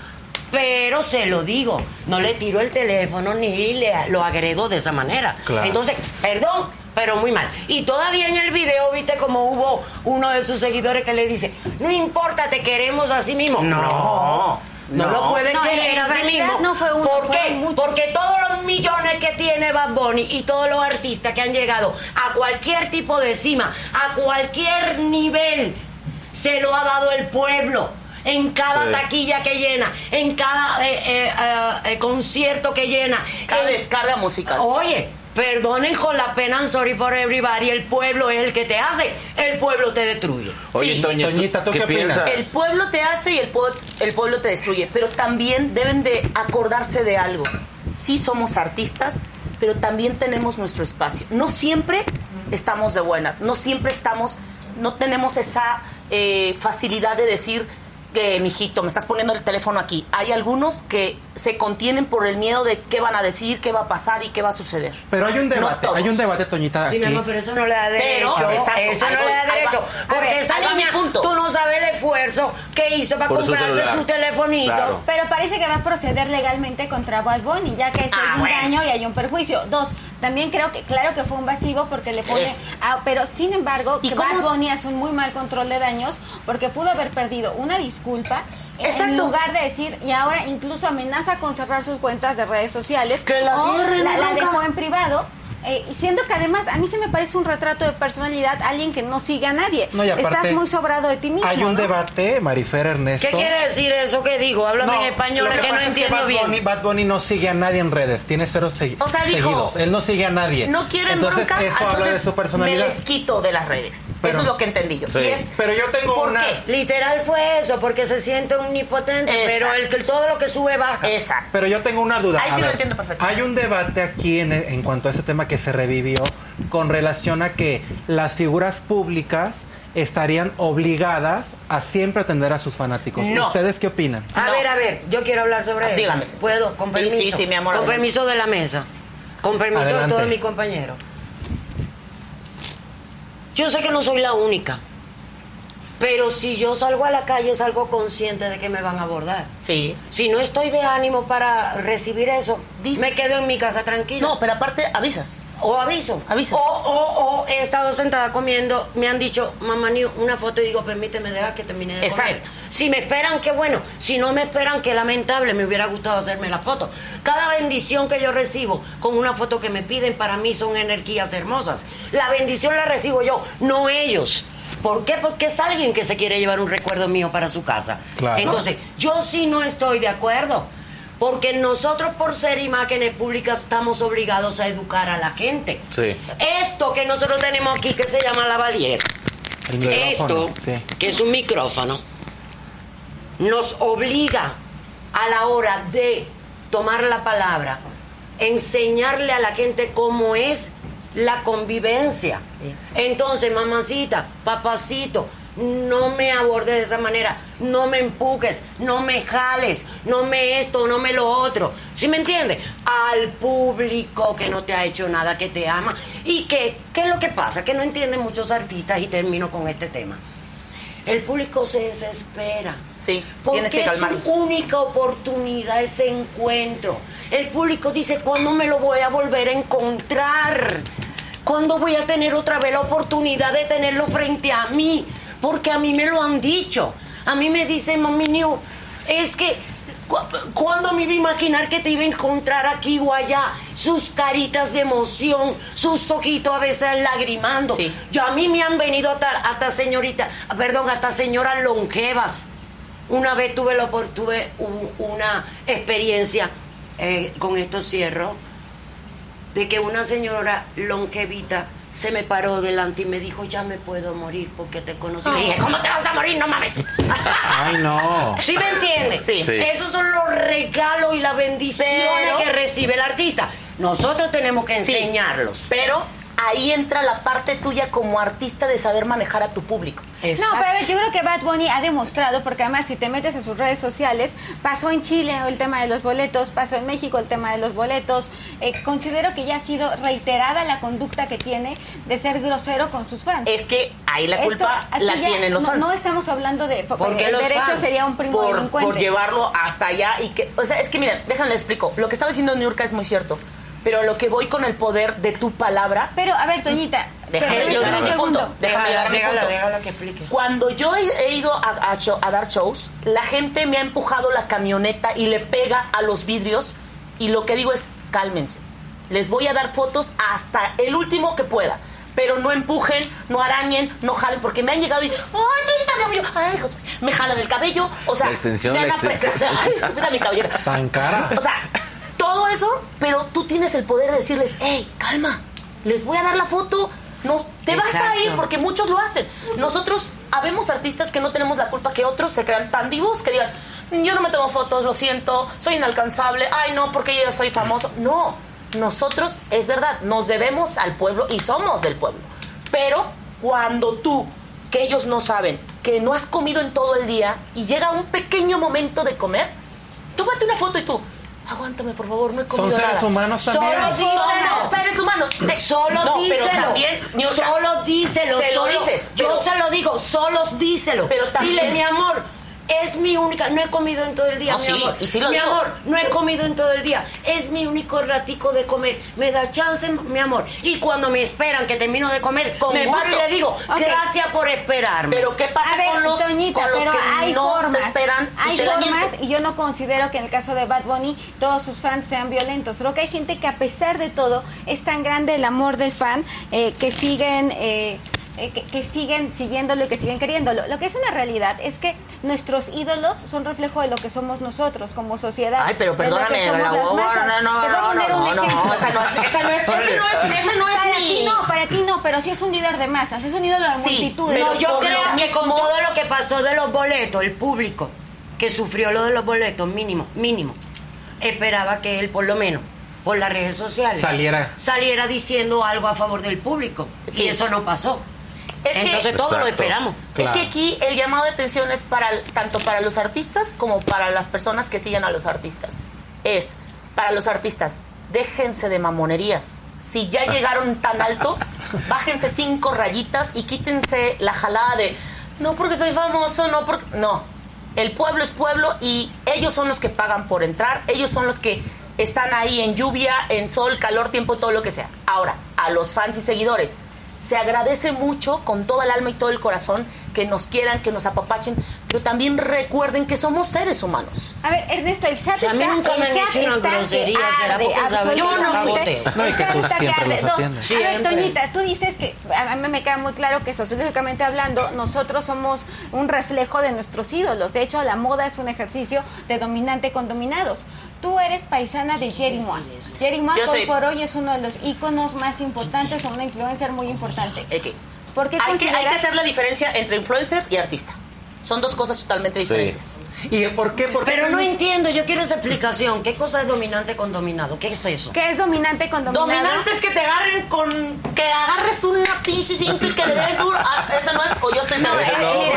Pero se lo digo, no le tiro el teléfono ni le, lo agredo de esa manera. Claro. Entonces, perdón, pero muy mal. Y todavía en el video, viste como hubo uno de sus seguidores que le dice, no importa, te queremos así mismo. No. No, no. lo pueden No, querer así realidad mismo. no fue uno, ¿Por qué? Porque todos los millones que tiene Bad Bunny y todos los artistas que han llegado a cualquier tipo de cima, a cualquier nivel, se lo ha dado el pueblo. En cada Sí. taquilla que llena, en cada eh, eh, eh, eh, concierto que llena. Cada en- descarga musical. Oye, perdonen con la pena, I'm sorry for everybody. El pueblo es el que te hace, el pueblo te destruye. Oye, Sí. Toña, Toñita, ¿tú qué opinas? El pueblo te hace y el, pueblo, el pueblo te destruye, pero también deben de acordarse de algo. Sí somos artistas, pero también tenemos nuestro espacio. No siempre estamos de buenas, no siempre estamos, no tenemos esa eh, facilidad de decir que, mijito, me estás poniendo el teléfono aquí. Hay algunos que se contienen por el miedo de qué van a decir, qué va a pasar y qué va a suceder. Pero hay un No debate, hay un debate, Toñita, Sí, aquí. mi amor, pero eso no le da derecho. Pero, exacto, eso no voy, le da derecho. A Porque ver, esa niña, punto. tú no sabes el esfuerzo que hizo para Por su comprarse celular. su telefonito. Claro. Pero parece que va a proceder legalmente contra Bad Bunny, ya que es Ah, un bueno. daño y hay un perjuicio. Dos, también creo que, claro que fue un vasivo porque le pone... Ah, pero sin embargo, ¿Y que cómo Bad es- Bunny hace un muy mal control de daños porque pudo haber perdido una disculpa. En lugar de decir, y ahora incluso amenaza con cerrar sus cuentas de redes sociales. Que la o la, la dejó en privado. Eh, siendo que además a mí se me parece un retrato de personalidad, alguien que no sigue a nadie. No, y aparte, Estás muy sobrado de ti mismo. Hay un ¿no? debate, Marifer Ernesto. ¿Qué quiere decir eso que digo? Háblame en español, que no entiendo Bad bien. Bunny, Bad Bunny no sigue a nadie en redes, tiene cero O sea, dijo, seguidos. Él no sigue a nadie. No quieren Entonces, bronca, eso habla de entonces su personalidad. me les quito de las redes. Pero- Eso es lo que entendí yo. Sí. Y es, Pero yo tengo ¿por una- qué? Literal fue eso, porque se siente omnipotente, Exacto. pero el que todo lo que sube baja. Exacto. Pero yo tengo una duda. Ahí sí lo entiendo perfecto. Hay un debate aquí en, en cuanto a ese tema que se revivió con relación a que las figuras públicas estarían obligadas a siempre atender a sus fanáticos. No. ¿Ustedes qué opinan? A No. ver, a ver, yo quiero hablar sobre Dígame. eso. ¿Puedo? Con Sí, permiso. sí, sí, mi amor, Con adelante. permiso de la mesa. Con permiso Adelante. de todos mis compañeros. Yo sé que no soy la única. Pero si yo salgo a la calle, salgo consciente de que me van a abordar. Sí. Si no estoy de ánimo para recibir eso, Dices. me quedo en mi casa tranquila. No, pero aparte avisas. O aviso. Avisas. O, o, o he estado sentada comiendo, me han dicho, mamá, ni una foto y digo, permíteme, deja que termine de Exacto. comer. Si me esperan, qué bueno. Si no me esperan, qué lamentable, me hubiera gustado hacerme la foto. Cada bendición que yo recibo con una foto que me piden, para mí son energías hermosas. La bendición la recibo yo, no ellos. ¿Por qué? Porque es alguien que se quiere llevar un recuerdo mío para su casa. Claro. Entonces, yo sí no estoy de acuerdo. Porque nosotros por ser imágenes públicas estamos obligados a educar a la gente. Sí. Esto que nosotros tenemos aquí que se llama la valier, El micrófono, esto sí. que es un micrófono, nos obliga a la hora de tomar la palabra, enseñarle a la gente cómo es la convivencia. Entonces, mamacita, papacito, no me abordes de esa manera, no me empujes, no me jales, no me esto, no me lo otro. ¿Sí me entiende? Al público que no te ha hecho nada, que te ama y que, ¿qué es lo que pasa? Que no entienden muchos artistas y termino con este tema. el público se desespera. Sí, Porque tienes que es su única oportunidad ese encuentro. El público dice, ¿cuándo me lo voy a volver a encontrar? ¿Cuándo voy a tener otra vez la oportunidad de tenerlo frente a mí? Porque a mí me lo han dicho. A mí me dicen, mami New, es que cu- ¿cuándo me iba a imaginar que te iba a encontrar aquí o allá? Sus caritas de emoción, sus ojitos a veces lagrimando. Yo a mí me han venido hasta, hasta señorita, perdón, hasta señoras longevas. Una vez tuve la opor- tuve una experiencia, eh, con esto cierro, de que una señora longevita se me paró delante y me dijo, ya me puedo morir porque te conocí. Le dije, ¿cómo te vas a morir? No mames. Ay, no. ¿Sí me entiendes? Sí. Sí. Esos son los regalos y las bendiciones Pero- que recibe el artista. Nosotros tenemos que Sí, enseñarlos. pero ahí entra la parte tuya como artista de saber manejar a tu público. No, pero a ver, yo creo que Bad Bunny ha demostrado, porque además si te metes a sus redes sociales, pasó en Chile el tema de los boletos, pasó en México el tema de los boletos. Eh, considero que ya ha sido reiterada la conducta que tiene de ser grosero con sus fans. Es que ahí la culpa la tienen los no, fans. No estamos hablando de... Porque el los derecho fans, sería un primo por, delincuente. por llevarlo hasta allá y que, o sea, es que miren, déjenle explico. Lo que estaba diciendo Niurka es muy cierto, pero lo que voy con el poder de tu palabra. Pero a ver, Toñita, déjame llegar a mi segundo. punto. Déjame Déjala, llegar a mi déjala, punto. déjala que explique. Cuando yo he, he ido a, a show- a dar shows, la gente me ha empujado la camioneta y le pega a los vidrios y lo que digo es cálmense. Les voy a dar fotos hasta el último que pueda. Pero no empujen, no arañen, no jalen, porque me han llegado y. ¡Ay, Toñita, me abrió! ¡Ay, hijos! Me jalan el cabello. O sea, La extensión, me han la extensión. ¡Ay, estúpida mi cabellera! Tan cara. O sea, todo eso, pero tú tienes el poder de decirles, hey, calma, les voy a dar la foto. No, te vas a ir porque muchos lo hacen. Nosotros habemos artistas que no tenemos la culpa que otros se crean tan divos que digan, yo no me tomo fotos, lo siento, soy inalcanzable, ay no, porque yo soy famoso. No, nosotros, es verdad, nos debemos al pueblo y somos del pueblo. Pero cuando tú, que ellos no saben, que no has comido en todo el día y llega un pequeño momento de comer, tómate una foto y tú, aguántame por favor, no he Son comido seres nada. humanos también. Solo díselo. seres humanos. Solo No, pero díselo. también, solo díselo. Se lo solo- dices. Yo se lo digo, solo díselo. Pero también- Dile, mi amor, es mi única. No he comido en todo el día, No, mi sí, amor. y sí lo mi digo. amor, no he comido en todo el día. Es mi único ratico de comer. Me da chance, mi amor. Y cuando me esperan que termino de comer, Con me gusto. paro y le digo, gracias por esperarme. Pero ¿qué pasa A ver, con los, Toñita, con los pero que hay no formas, se esperan y hay se formas y yo no considero que en el caso de Bad Bunny todos sus fans sean violentos. Creo que hay gente que a pesar de todo es tan grande el amor del fan eh, que siguen eh, eh, que, que siguen siguiéndolo y que siguen queriéndolo. Lo que es una realidad es que nuestros ídolos son reflejo de lo que somos nosotros como sociedad. Ay, pero perdóname, la no, no, no, no, no, esa no es- esa no es- ese no es- ese no es para mi- ti no, para ti no, pero sí es un líder de masas, es un ídolo de Sí, multitudes. pero No, yo creo lo que con mismo- todo lo que pasó de los boletos, el público que sufrió lo de los boletos, mínimo, mínimo, esperaba que él por lo menos por las redes sociales Saliera. saliera diciendo algo a favor del público. Sí. Y eso no pasó. Es que- Entonces todo lo esperamos. Es que aquí el llamado de atención es para tanto para los artistas como para las personas que siguen a los artistas. Es para los artistas, déjense de mamonerías. Si ya llegaron tan alto, bájense cinco rayitas y quítense la jalada de no porque soy famoso, no porque no. El pueblo es pueblo y ellos son los que pagan por entrar, ellos son los que están ahí en lluvia, en sol, calor, tiempo, todo lo que sea. Ahora, a los fans y seguidores, se agradece mucho con toda el alma y todo el corazón que nos quieran, que nos apapachen, pero también recuerden que somos seres humanos. A ver, Ernesto, el chat Si a mí está, nunca el me han chat hecho una que grosería, será porque que yo no voté. No, y El que chat tú está que siempre los. A ver, Siempre. Toñita, tú dices que a mí me queda muy claro que sociológicamente hablando, nosotros somos un reflejo de nuestros ídolos. De hecho, la moda es un ejercicio de dominante con dominados. Tú eres paisana de Jerry Moa. Jerry Moa hoy por hoy es uno de los íconos más importantes, o una influencer muy importante. Ok. ¿Por qué Hay que, hay que hacer la diferencia entre influencer y artista. Son dos cosas totalmente diferentes. ¿Y por qué? ¿Por qué Pero no entiendo, yo quiero esa explicación. ¿Qué cosa es dominante con dominado? ¿Qué es eso? ¿Qué es dominante con dominado? Dominante es que te agarren con. que agarres una pinche cinta y que le des duro. Ah, esa no es. O yo estoy No, no, es-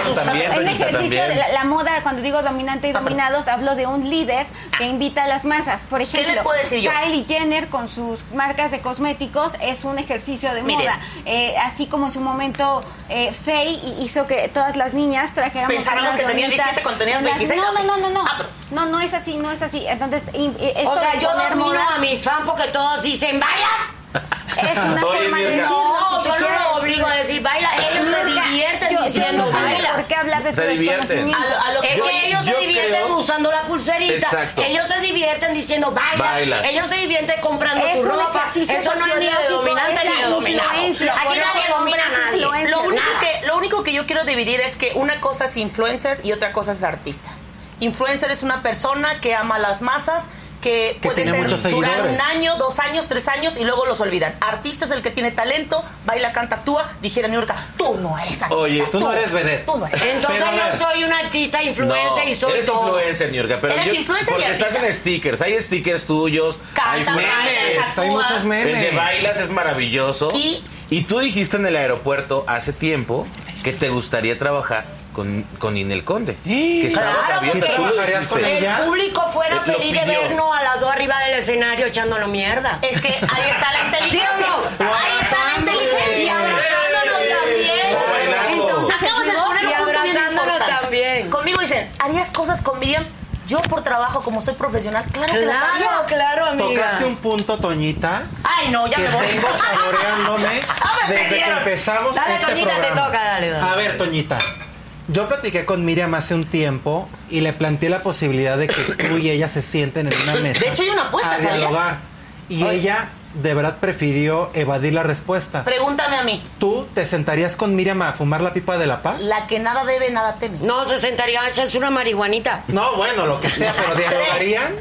eso también, Toñita, ejercicio también. de la, la moda, cuando digo dominante y dominados, hablo de un líder que invita a las masas. Por ejemplo, les puedo decir yo? Kylie Jenner con sus marcas de cosméticos es un ejercicio de Miren. moda. Eh, así como en su momento eh, Faye hizo que todas las niñas trajéramos Pensáramos que tenía donitas, 17 cuando tenías unas- 26. No, no, no, no, no. Ah, No, no es así, no es así. Entonces, in- eh, esto O sea, yo domino modas a mis fans porque todos dicen, ¿bailas? Es una Oye, forma de decirlo. No, si yo tú no quieres. lo obligo a decir, baila. Ellos se divierten Yo- yo diciendo, no tengo bailas. ¿Por qué hablar de Se tu divierten. desconocimiento? A lo- a lo que Es Yo- que ellos yo se divierten creo- usando la pulserita. Exacto. Ellos se divierten diciendo baila. Bailas. Ellos se divierten comprando Es tu ropa. Eso no es ni de dominante ni de la dominado. Aquí nadie domina a nadie. Lo único, que, lo único que yo quiero dividir es que una cosa es influencer y otra cosa es artista. Influencer es una persona que ama a las masas, que, Que puede ser muchos durar seguidores. un año, dos años, tres años y luego los olvidan. Artista es el que tiene talento, baila, canta, actúa. Dijera New York, tú no eres artista. Oye, Tú no eres vedette. Tú no eres. Entonces yo soy una artista influencer y soy eres todo. influencer, Niurka, pero Eres yo, influencer y estás en stickers, hay stickers tuyos, hay memes, bailas, Hay muchos actúas. el de memes. bailas es maravilloso. Y- Y tú dijiste en el aeropuerto hace tiempo que te gustaría trabajar con, con Inel Conde. Que estabas Claro, abierta. El público fuera Él feliz de vernos a las dos arriba del escenario echándolo mierda. Es que ahí está la inteligencia. ¿Sí o no? Ahí está la inteligencia. Y abrazándonos también. Entonces, Acabas de poner Y un punto bien abrazándonos importante. también. Conmigo dicen, ¿harías cosas con Miriam? Yo por trabajo, como soy profesional, claro, que las haría. Claro, claro, amiga. Tocaste un punto, Toñita, Ay, no, ya que me voy. vengo saboreándome Ah, me desde que empezamos Dale, este Toñita, te programa. toca, dale, dale. A ver, Toñita. Yo platiqué con Miriam hace un tiempo y le planteé la posibilidad de que tú y ella se sienten en una mesa. De hecho, hay una apuesta, a ¿sabías? dialogar. Y Oye. ella de verdad prefirió evadir la respuesta. Pregúntame a mí. ¿Tú te sentarías con Miriam a fumar la pipa de la paz? La que nada debe, nada teme. No, se sentaría a echarse una marihuanita. No, bueno, lo que sea, pero dialogarían.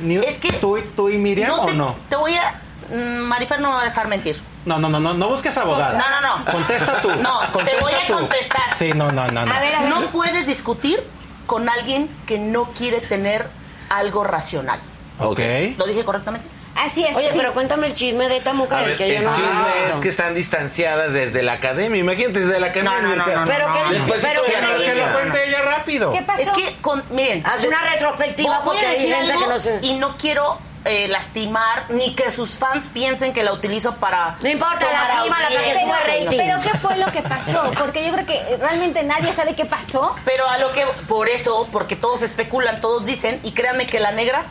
Ni- Es que ¿Tú, y- tú y Miriam No o te, no? Te voy a... mm, Marifer no me va a dejar mentir. No, no, no, no, no busques abogada. No, no, no. Contesta tú. No, te Contesta voy a tú. contestar. Sí, no, no, no. no. A ver, a ver. No puedes discutir con alguien que no quiere tener algo racional. Ok. ¿Lo dije correctamente? Así es. Oye, sí. pero cuéntame el chisme de esta mujer ver, que yo el no chisme Ah, es que están distanciadas desde la academia. Imagínate, desde la academia. No, no, no, no, Pero que- Despuésito pero de que la te Que academia. lo cuente ella rápido. ¿Qué pasó? Es que, con, miren... Haz una retrospectiva porque hay gente que no se... Y no quiero eh, lastimar ni que sus fans piensen que la utilizo para... No importa, tomar la prima, la que rating. Pero ¿qué fue lo que pasó? Porque yo creo que realmente nadie sabe qué pasó. Pero a lo que... Por eso, porque todos especulan, todos dicen, y créanme que la negra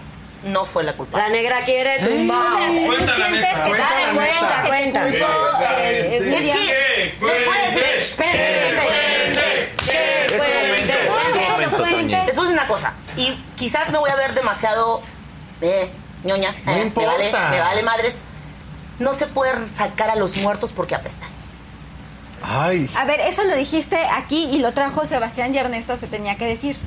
no fue la culpa. La negra quiere tumbar. ¿tú Cuenta la que Cuenta cuenta, Cuenta. te culpó, eh, Es que... Cuente. Es una cosa, y quizás me voy a ver demasiado eh, ñoña, No eh, me, importa. vale, me vale madres. No se puede sacar a los muertos porque apestan. Ay. A ver, eso lo dijiste aquí y lo trajo Sebastián y Ernesto, se tenía que decir.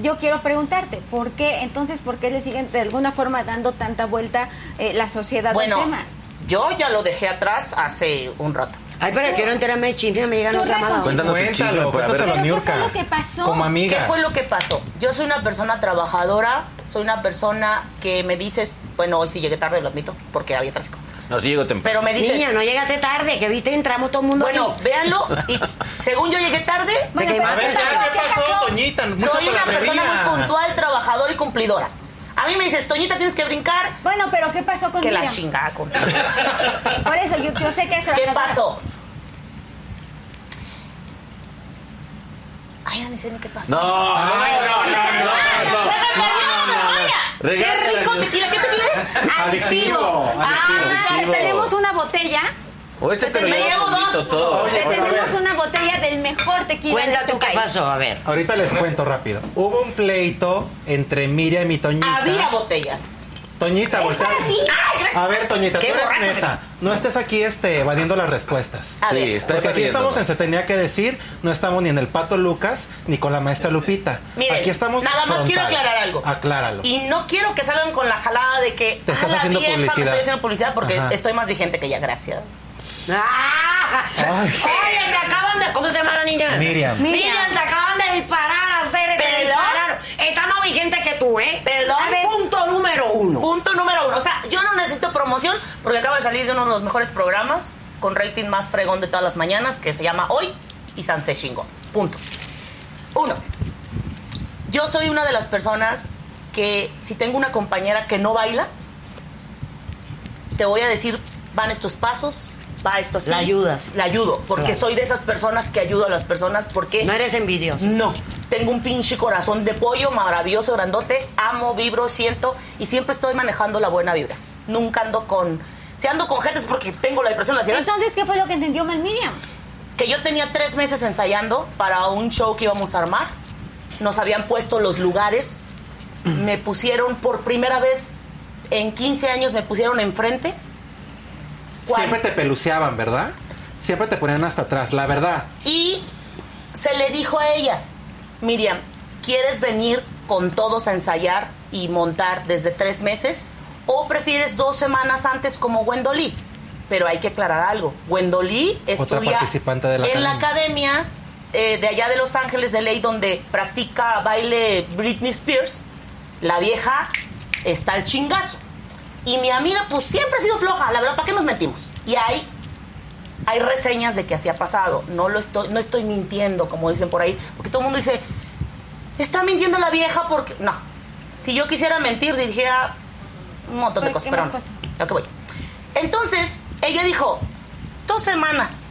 Yo quiero preguntarte, ¿por qué entonces, por qué le siguen de alguna forma dando tanta vuelta eh, la sociedad Bueno, al tema? yo ya lo dejé atrás hace un rato. Ay, pero quiero enterarme de chisme, amiga, no se ha reconcil- Cuéntanos Cuéntalo, cuéntaselo a ¿Pero qué Niurka. fue lo que pasó? Como amiga. ¿Qué fue lo que pasó? Yo soy una persona trabajadora, soy una persona que me dices, bueno, hoy sí llegué tarde, lo admito, porque había tráfico. No, sí llego temprano. Pero me dices, Niña, no llegaste tarde, que viste, entramos todo el mundo bueno, ahí. véanlo, y según yo llegué tarde, Bueno, A ver, ¿qué ya, pasó? ¿qué pasó, Toñita? Mucha soy una persona muy puntual, trabajadora y cumplidora. A mí me dices, Toñita, tienes que brincar. Bueno, pero ¿qué pasó con Que la Miriam? chingada contigo. Por eso, yo, yo sé que es ¿Qué pasó? Ay, ya ni sé ni qué pasó. No, no, Ay, no, no, no, no. ¡Se me perdió la memoria! ¡Qué rico la- tequila! ¿Qué tequila es? Adictivo. Ah, Adictivo. tenemos una botella. O Me llevo solito dos. todo. Oye, Te a tenemos una botella del mejor tequila Cuenta este tú qué pasó, a ver. Ahorita les cuento rápido. Hubo un pleito entre Miriam y Toñita. Había botella. Toñita, voltea. A ver, Toñita, tú eres borracho, neta. No estés aquí este, evadiendo las respuestas. A Sí, está Porque aquí estamos en Se Tenía que Decir, no estamos ni en el Pato Lucas ni con la maestra Lupita. Miren, aquí estamos nada más frontal. quiero aclarar algo. Acláralo. Y no quiero que salgan con la jalada de que Te estás "Ah, la haciendo vieja, me publicidad". estoy haciendo publicidad porque Ajá. estoy más vigente que ella, gracias. ¡Ah! Ay. Oye, te acaban de... ¿Cómo se llama la niña? Miriam. Miriam, te acaban de disparar, hacer te ¿Perdón? dispararon. Está más vigente que tú, ¿eh? Perdón. A ver, ¡Pum! uno. Punto número uno. O sea, yo no necesito promoción porque acaba de salir de uno de los mejores programas con rating más fregón de todas las mañanas que se llama Hoy y Sanse Shingo. Punto. Uno. Yo soy una de las personas que si tengo una compañera que no baila, te voy a decir, van estos pasos, va esto así. La ayudas. La ayudo, porque Claro. soy de esas personas que ayudo a las personas porque... No eres envidioso. No. Tengo un pinche corazón de pollo maravilloso, grandote, amo, vibro, siento y siempre estoy manejando la buena vibra. Nunca ando con... Si ando con gente es porque tengo la depresión, la ansiedad. Entonces, ¿qué fue lo que entendió mal Miriam? Que yo tenía tres meses ensayando para un show que íbamos a armar. Nos habían puesto los lugares. Me pusieron por primera vez en 15 años, me pusieron enfrente. Siempre te peluceaban, ¿verdad? Siempre te ponían hasta atrás, la verdad. Y se le dijo a ella, Miriam, ¿quieres venir con todos a ensayar y montar desde tres meses? ¿O prefieres dos semanas antes como Wendolí? Pero hay que aclarar algo. Wendolí estudia participante de la en la academia. academia eh, de allá de Los Ángeles de Ley donde practica baile Britney Spears. La vieja está al chingazo. Y mi amiga pues siempre ha sido floja, la verdad, ¿para qué nos metimos? Y hay hay reseñas de que así ha pasado. No lo estoy, no estoy mintiendo, como dicen por ahí, porque todo el mundo dice, está mintiendo la vieja porque. No. Si yo quisiera mentir, diría un montón de cosas, ¿qué pero no. lo que voy. Entonces, ella dijo, dos semanas.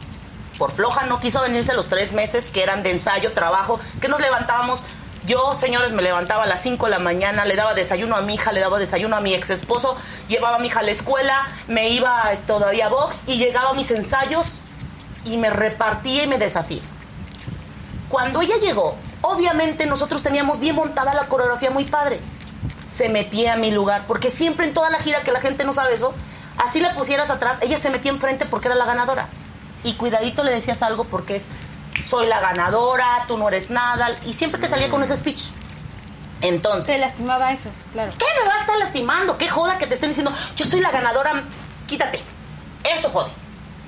Por floja no quiso venirse los tres meses que eran de ensayo, trabajo, que nos levantábamos. Yo, señores, me levantaba a las 5 de la mañana, le daba desayuno a mi hija, le daba desayuno a mi ex esposo, llevaba a mi hija a la escuela, me iba todavía a box y llegaba a mis ensayos y me repartía y me deshacía. Cuando ella llegó, obviamente nosotros teníamos bien montada la coreografía muy padre. Se metía a mi lugar, porque siempre en toda la gira que la gente no sabe eso, así la pusieras atrás, ella se metía enfrente porque era la ganadora. Y cuidadito le decías algo porque es, soy la ganadora, tú no eres nada, y siempre te salía con ese speech. Entonces... Se lastimaba eso, claro. ¿Qué me va a estar lastimando? ¿Qué joda que te estén diciendo, yo soy la ganadora? Quítate. Eso jode.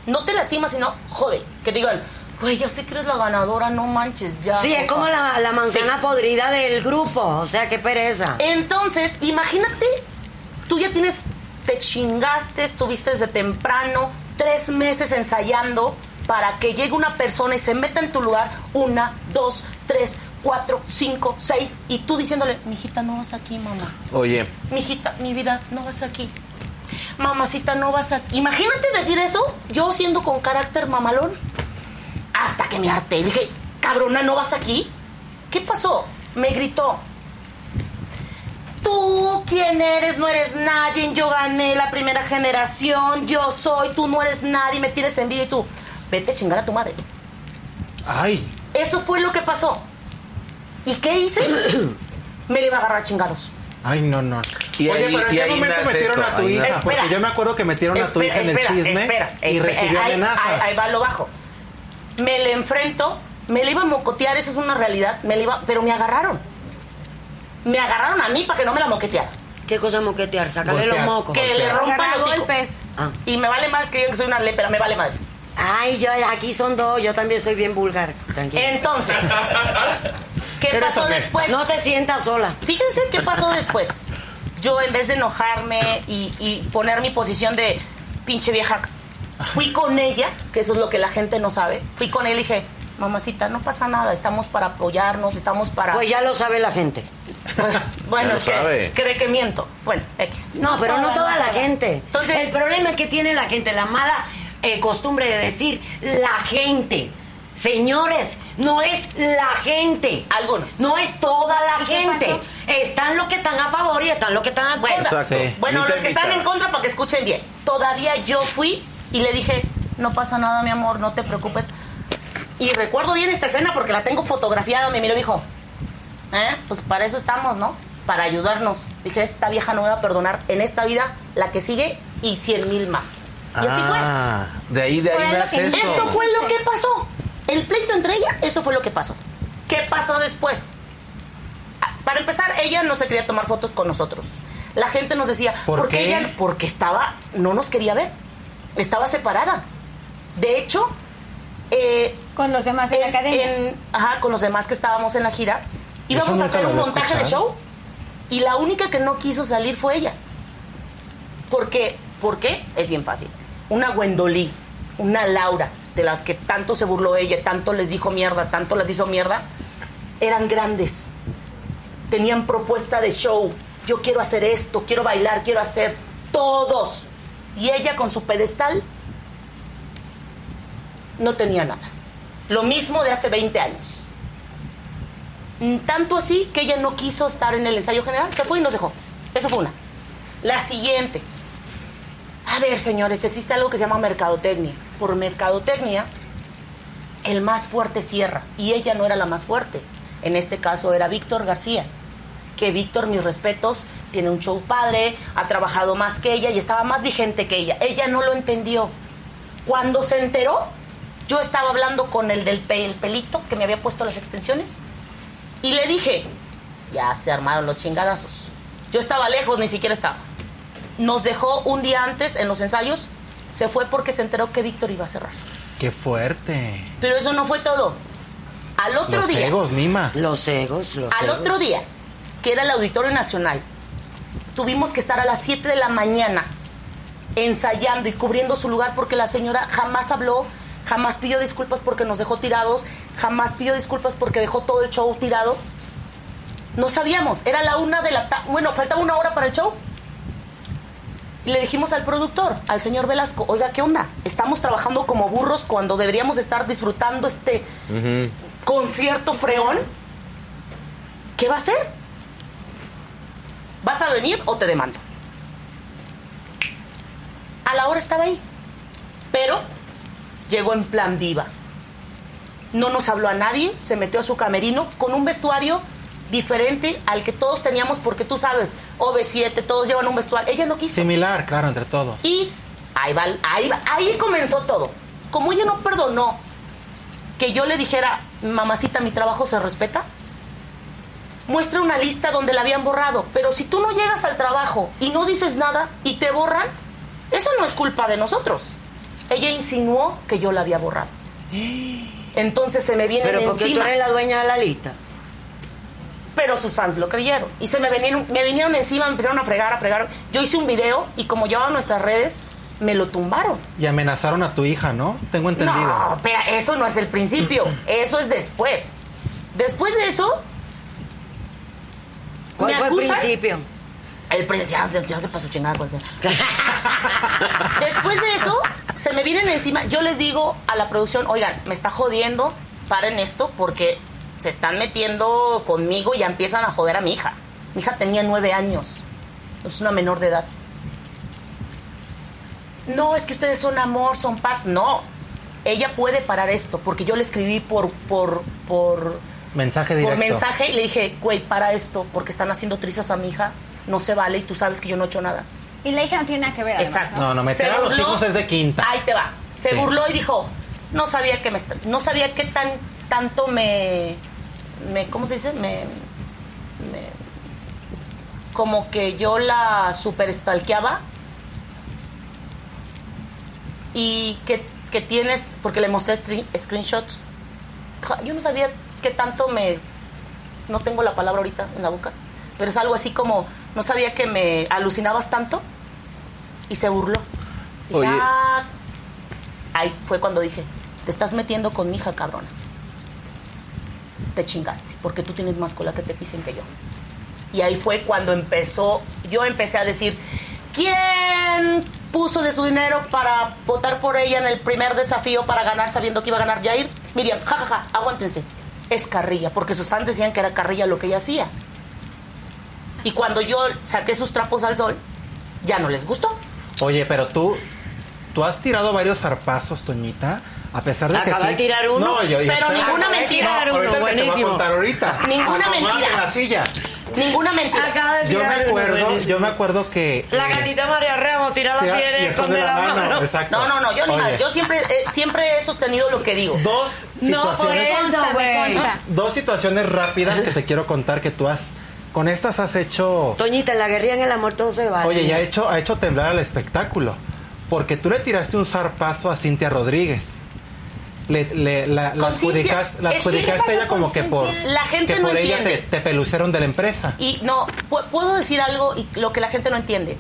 No te lastimas, sino jode. Que te digan, güey, ya sé que eres la ganadora, no manches, ya. Sí, es como favor". la, la manzana Sí. podrida del grupo. O sea, qué pereza. Entonces, imagínate, tú ya tienes, te chingaste, estuviste desde temprano, tres meses ensayando para que llegue una persona y se meta en tu lugar, una, dos, tres, cuatro, cinco, seis, y tú diciéndole, mijita, no vas aquí, mamá. Oye, Mijita, mi vida, no vas aquí. Mamacita, no vas aquí. Imagínate decir eso, yo siendo con carácter mamalón. Hasta que me harté. Dije, cabrona, ¿no vas aquí? ¿Qué pasó? Me gritó. Tú, ¿quién eres? No eres nadie. Yo gané la primera generación. Yo soy. Tú no eres nadie. Me tienes envidia y tú. Vete a chingar a tu madre. Ay, Eso fue lo que pasó. ¿Y qué hice? me le iba a agarrar a chingados. ay, no, no. Y Oye, ahí- pero ¿en qué momento metieron esto, a tu ahí hija? nace. Porque Espera. yo me acuerdo que metieron a tu Espera, hija en espera, el chisme espera, y espera. recibió Ahí- amenazas. Ahí, ahí va lo bajo. Me le enfrento, me le iba a mocotear, eso es una realidad, me le iba, pero me agarraron. Me agarraron a mí para que no me la moqueteara. ¿Qué cosa moquetear? Sácale los mocos. Que le rompan Agarrar los golpes. Ah. Y me vale más que digan que soy una lépera, me vale más. Ay, yo aquí son dos. Yo también soy bien vulgar. Tranquilo. Entonces, ¿qué pasó después? No te sientas sola. Fíjense qué pasó después. Yo, en vez de enojarme y, y poner mi posición de pinche vieja, fui con ella, que eso es lo que la gente no sabe. Fui con él y dije, mamacita, no pasa nada, estamos para apoyarnos, estamos para. Pues ya lo sabe la gente. bueno, es que sabe. cree que miento. Bueno, X. No, pero no toda la gente. Entonces- el problema es que tiene la gente la mala eh, costumbre de decir la gente. Señores, no es la gente. Algunos. No es toda la ¿Y qué gente. pasó? Están los que están a favor y están los que están a Bueno, contra. Exacto. Bueno los que están en contra para que escuchen bien. Todavía yo fui y le dije, no pasa nada, mi amor, no te preocupes. Y recuerdo bien esta escena porque la tengo fotografiada. Me miró y dijo, ¿eh? Pues para eso estamos, ¿no? Para ayudarnos. Dije, esta vieja no me va a perdonar en esta vida, la que sigue y cien mil más. Y así fue. Ah, de ahí, de ahí lo nace que eso. Eso fue lo que pasó. El pleito entre ella, eso fue lo que pasó. ¿Qué pasó después? Ah, Para empezar, ella no se quería tomar fotos con nosotros. La gente nos decía, ¿Por qué qué? ella? Porque estaba, no nos quería ver. Estaba separada. De hecho, eh, Con los demás en la academia. en- ajá, con los demás que estábamos en la gira, íbamos a hacer un montaje de show y la única que no quiso salir fue ella. Porque, ¿Por qué? Es bien fácil. Una Gwendolyn, una Laura, de las que tanto se burló ella, tanto les dijo mierda, tanto las hizo mierda, eran grandes. Tenían propuesta de show. Yo quiero hacer esto, quiero bailar, quiero hacer todos. Y ella con su pedestal no tenía nada. Lo mismo de hace 20 años. Mm, Tanto así que ella no quiso estar en el ensayo general, se fue y nos dejó. Eso fue una. La siguiente. A ver, señores, existe algo que se llama mercadotecnia. Por mercadotecnia, el más fuerte cierra. Y ella no era la más fuerte. En este caso era Víctor García. Que Víctor, mis respetos, tiene un show padre, ha trabajado más que ella y estaba más vigente que ella. Ella no lo entendió. Cuando se enteró, yo estaba hablando con el del pe- el pelito que me había puesto las extensiones y le dije, ya se armaron los chingadazos. Yo estaba lejos, ni siquiera estaba. Nos dejó un día antes en los ensayos, se fue porque se enteró que Víctor iba a cerrar. Qué fuerte. Pero eso no fue todo. Al otro Los día, egos, Mima. Los egos, los al egos. otro día, que era el Auditorio Nacional, tuvimos que estar a las 7 de la mañana ensayando y cubriendo su lugar porque la señora jamás habló, jamás pidió disculpas porque nos dejó tirados, jamás pidió disculpas porque dejó todo el show tirado. No sabíamos, era la una de la tarde, bueno, faltaba una hora para el show. Y le dijimos al productor, al señor Velasco, oiga, ¿qué onda? Estamos trabajando como burros cuando deberíamos estar disfrutando este concierto freón. ¿Qué va a hacer? ¿Vas a venir o te demando? A la hora estaba ahí, pero llegó en plan diva. No nos habló a nadie, se metió a su camerino con un vestuario diferente al que todos teníamos, porque tú sabes, OV7, todos llevan un vestuario. Ella no quiso. Similar, claro, entre todos. Y ahí va, ahí va, ahí comenzó todo. Como ella no perdonó que yo le dijera, mamacita, mi trabajo se respeta, muestra una lista donde la habían borrado. Pero si tú no llegas al trabajo y no dices nada y te borran, eso no es culpa de nosotros. Ella insinuó que yo la había borrado. Entonces se me viene Pero porque tú encima. eres la dueña de la lista. Pero sus fans lo creyeron. Y se me vinieron, me vinieron encima, me empezaron a fregar, a fregar. Yo hice un video y como llevaba nuestras redes, me lo tumbaron. Y amenazaron a tu hija, ¿no? Tengo entendido. No, espera, eso no es el principio. Eso es después. Después de eso. ¿Cuál me fue el principio? El principio. Ya, ya se pasó chingada. con- Después de eso, se me vienen encima. Yo les digo a la producción: oigan, me está jodiendo, paren esto porque se están metiendo conmigo y ya empiezan a joder a mi hija. Mi hija tenía nueve años. Es una menor de edad. No, es que ustedes son amor, son paz. No. Ella puede parar esto porque yo le escribí por, por, por, Mensaje por directo. mensaje y le dije, güey, para esto porque están haciendo trizas a mi hija. No se vale y tú sabes que yo no he hecho nada. Y la hija no tiene nada que ver. además, Exacto. No, no, meter Se a los burló. hijos es de quinta. Ahí te va. Se Sí. burló y dijo, no sabía que me no sabía qué tan tanto me me ¿cómo se dice? Me, me- como que yo la super stalkeaba y que, que tienes porque le mostré screen- screenshots. Yo no sabía qué tanto me no tengo la palabra ahorita en la boca, pero es algo así como no sabía que me alucinabas tanto y se burló. Dije, Oye. "Ah". Ahí fue cuando dije, te estás metiendo con mi hija, cabrona. Te chingaste, porque tú tienes más cola que te pisen que yo. Y ahí fue cuando empezó, yo empecé a decir, ¿quién puso de su dinero para votar por ella en el primer desafío para ganar sabiendo que iba a ganar Jair? Miriam, jajaja, aguántense. Es Carrilla, porque sus fans decían que era Carrilla lo que ella hacía. Y cuando yo saqué sus trapos al sol, ya no les gustó. Oye, pero tú, tú has tirado varios zarpazos, Toñita, a pesar de que... Acaba ti- de tirar uno. No, yo, Pero espera, ninguna mentira. tirar uno, que a buenísimo. contar ahorita. Ninguna Acomódate mentira. en la silla. Ninguna mentira. Acaba de Yo me tirar uno, acuerdo, yo me acuerdo que... La eh, gatita María Ramos, tira la piedra y esconde la mano. Exacto. No, no, no, yo ni Oye. Yo siempre, eh, siempre he sostenido lo que digo. Dos No, por situaciones... eso, güey. consta. Dos situaciones rápidas que te quiero contar que tú has... Con estas has hecho... Toñita, en la guerrilla en el amor todo se vale. Oye, ya ha hecho, ha hecho temblar al espectáculo. Porque tú le tiraste un zarpazo a Cintia Rodríguez. Le, le- la, la Con Cintia, adjudicas- la adjudicaste ¿qué a ella como que por, Cintia? La gente que no por ella te, te peluceron de la empresa. Y no, pu- puedo decir algo y lo que la gente no entiende.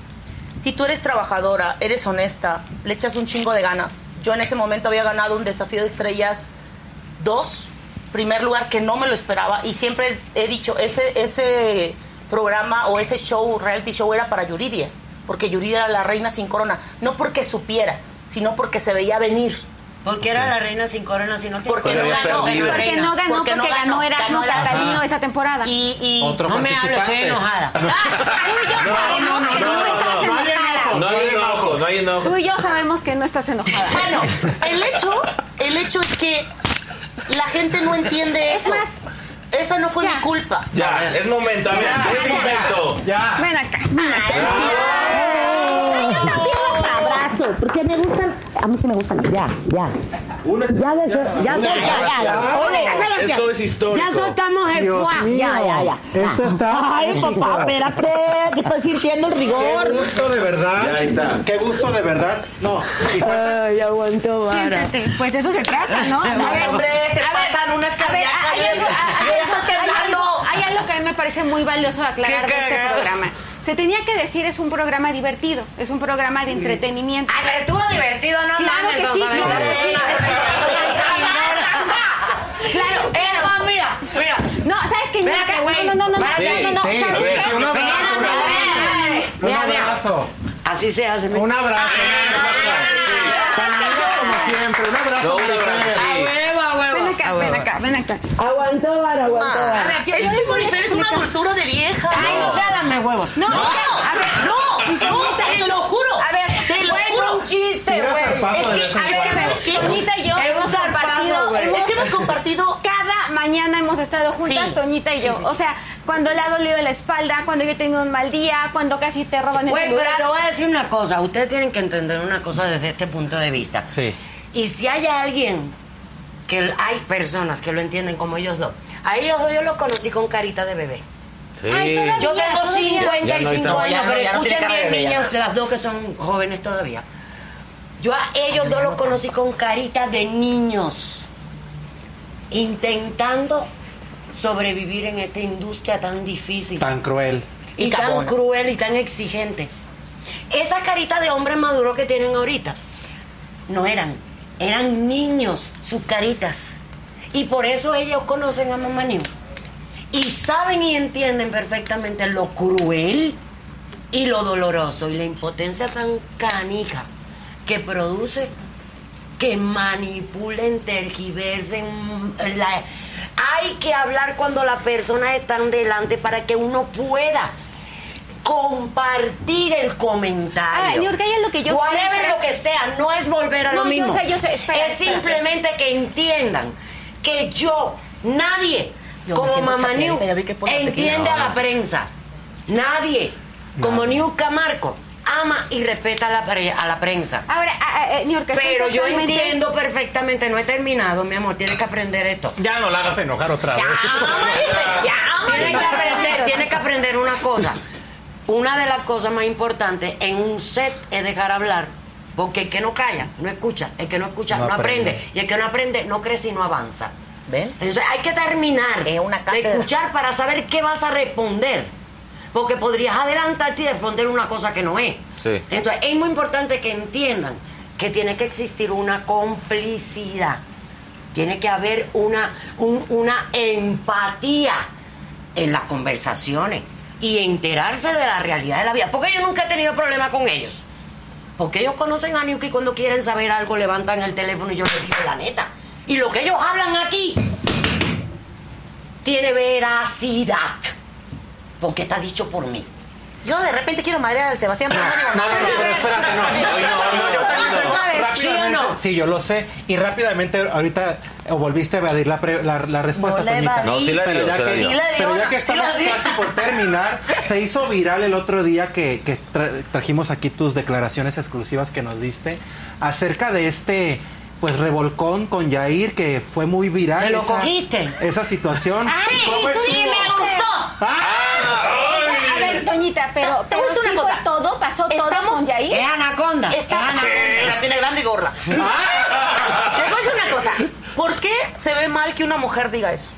Si tú eres trabajadora, eres honesta, le echas un chingo de ganas. Yo en ese momento había ganado un desafío de estrellas 2, primer lugar que no me lo esperaba y siempre he dicho, ese, ese programa o ese show, reality show era para Yuridia, porque Yuridia era la reina sin corona, no porque supiera, sino porque se veía venir. Porque era la reina sin corona, si no te Porque no ganó, Porque no ganó, porque, ganó Erasmo Erasmo. Catalino esa temporada. Y, y Otro No me hables, estoy enojada. Tú y yo sabemos que no estás enojada. No hay enojo, no hay enojo. Tú y yo sabemos que no estás enojada. Bueno, el hecho, el hecho es que la gente no entiende Es eso. más, esa no fue ya. mi culpa. Ya, es momento, a ver, es momento. Ya. Ven acá, ven acá. Ay, yo también los abrazo, porque me gustan. A mí sí me gustan. Ya, ya. Ya, de eso, ya, ya, ya. Sebastián, Esto es histórico. Ya soltamos el Dios fuá. mío. Ya, ya, ya. Esto está Ay, papá, espérate, que estoy sintiendo el Qué rigor. gusto de verdad. Ya, está. Qué gusto de verdad. No. Ay, aguanto vara. Siéntate, pues de eso se trata, ¿no? No, A ver, hombre, se pasan unas a ver, cardíacas. hay algo- ya que a mí me parece muy valioso de aclarar ¿Qué de este programa. Se tenía que decir, es un programa divertido, es un programa de entretenimiento. Ay, pero estuvo divertido, no Claro mames, que no sí, sabes claro de que sí. Claro, Es más, mira, mira. No, ¿sabes qué? Espérate, güey. No, no, no, no, no, no, Sí, ¿sabes sí, qué? sí, un abrazo. Así se hace. Un abrazo. Un abrazo. Tan lindas como siempre. Un abrazo. No, un Maribel. abrazo, sí. A huevo, a huevo. Ven acá, ven acá. Aguantó vara, aguantó vara. A ver, Es que Marifer es una dulzura de vieja. Ay, no se dame huevos. No, No, a ver, no, no, te lo juro. A ver, te lo juro. un chiste, güey. Es que, es que. ¿sabes qué? Toñita y yo Hemos compartido, Es que hemos compartido cada mañana hemos estado juntas. Toñita y yo. O sea, cuando le ha dolido la espalda, cuando yo he tenido un mal día, cuando casi te roban el celular. te voy a decir una cosa. Ustedes tienen que entender una cosa desde este punto de vista. Sí. Y si hay alguien que hay personas que lo entienden como ellos dos. A ellos dos yo los conocí con carita de bebé. Ay, todavía, Yo tengo todavía. 55 Ya no años, no, pero escuchen bien, niños, las dos que son jóvenes todavía. Yo a ellos dos los conocí con carita de niños, intentando sobrevivir en esta industria tan difícil Tan cruel. y, Y tan cruel y tan exigente. Esa carita de hombre maduro que tienen ahorita no eran, eran niños, sus caritas. Y por eso ellos conocen a Mamá New. Y saben y entienden perfectamente lo cruel y lo doloroso y la impotencia tan canija que produce que manipulen, tergiversen. La... Hay que hablar cuando las personas están delante para que uno pueda compartir el comentario. Ahora, Niurka, ya lo que yo Whatever siempre- lo que sea, no es volver a No, lo yo mismo. sé, yo sé, espera, es espera, simplemente que entiendan que yo, nadie, Yo como Mamá New, ya entiende a la prensa. Nadie, como Niurka Marco, ama y respeta a la, pre- a la prensa. Ahora, a- a- eh, Pero yo totalmente- entiendo perfectamente, no he terminado, mi amor, tienes que aprender esto. Ya no la hagas enojar otra vez. Tienes que aprender, tienes que aprender una cosa. Una de las cosas más importantes en un set es dejar hablar. Porque el que no calla, no escucha. El que no escucha, No no, aprende. aprende. Y el que no aprende, no crece y no avanza. ¿Ven? Entonces hay que terminar Es una de escuchar para saber qué vas a responder. Porque podrías adelantarte y responder una cosa que no es. Sí. Entonces es muy importante que entiendan que tiene que existir una complicidad. Tiene que haber una, un- una empatía en las conversaciones y enterarse de la realidad de la vida. Porque yo nunca he tenido problema con ellos. Porque ellos conocen a Niuki y cuando quieren saber algo levantan el teléfono y yo les digo la neta. Y lo que ellos hablan aquí tiene veracidad. Porque está dicho por mí. Yo de repente quiero madrear al Sebastián. pero no digo No, no, pero espérate, no. Rápidamente, ¿Sí o no? sí, yo lo sé. Y rápidamente, ahorita eh, volviste a evadir la, pre- la, la respuesta, No Toñita. No, sí la pero dio, ya sí que, dio. Sí la dio, pero ya no, que sí estamos dio. casi por terminar, se hizo viral el otro día que, que tra- trajimos aquí tus declaraciones exclusivas que nos diste acerca de este pues revolcón con Yair que fue muy viral. ¿Te lo esa- cogiste? Esa situación. Ay, ¿Cómo tú sí me gustó. ¡Ah! Ver, Toñita, pero, Te voy a pero decir una cosa. todo, pasó todo Estamos- con Yair. Es anaconda. Está, es anaconda. la tiene grande y gorla. Te voy a decir una cosa. ¿Por qué se ve mal que una mujer diga eso?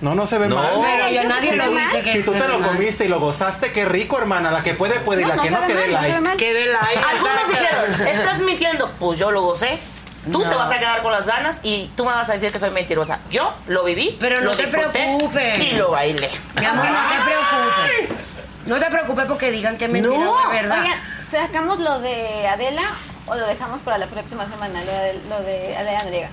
No, no se ve No. mal. Pero yo nadie lo dice que Si tú te lo mal. comiste y lo gozaste, qué rico, hermana. La que puede, puede. y No, la no que no, ve que dé mal, no se ve like. mal. Que de like. Algunos dijeron, ¿estás mintiendo? Pues yo lo gocé. Tú No. te vas a quedar con las ganas y tú me vas a decir que soy mentirosa. Yo lo viví, Pero lo no te preocupes. Y lo bailé. Mi amor, no te preocupes. No te preocupes porque digan que es mentira No. o es verdad. Oigan, ¿sacamos lo de Adela o lo dejamos para la próxima semana? Lo de, lo de Adela Andriega.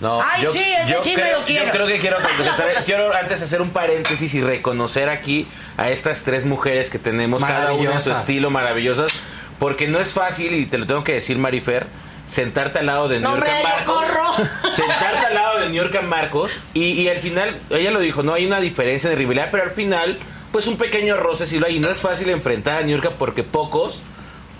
No, Ay, sí, ese chisme creo, lo quiero. Yo creo que quiero, quiero antes hacer un paréntesis y reconocer aquí a estas tres mujeres que tenemos, cada una en su estilo, maravillosas, porque no es fácil, y te lo tengo que decir, Marifer, sentarte al lado de No, Niurka hombre, yo Marcos. corro. Sentarte al lado de Niurka Marcos y, y al final, ella lo dijo, no hay una diferencia de rivalidad, pero al final, pues un pequeño roce sí lo hay. Y no es fácil enfrentar a Niurka porque pocos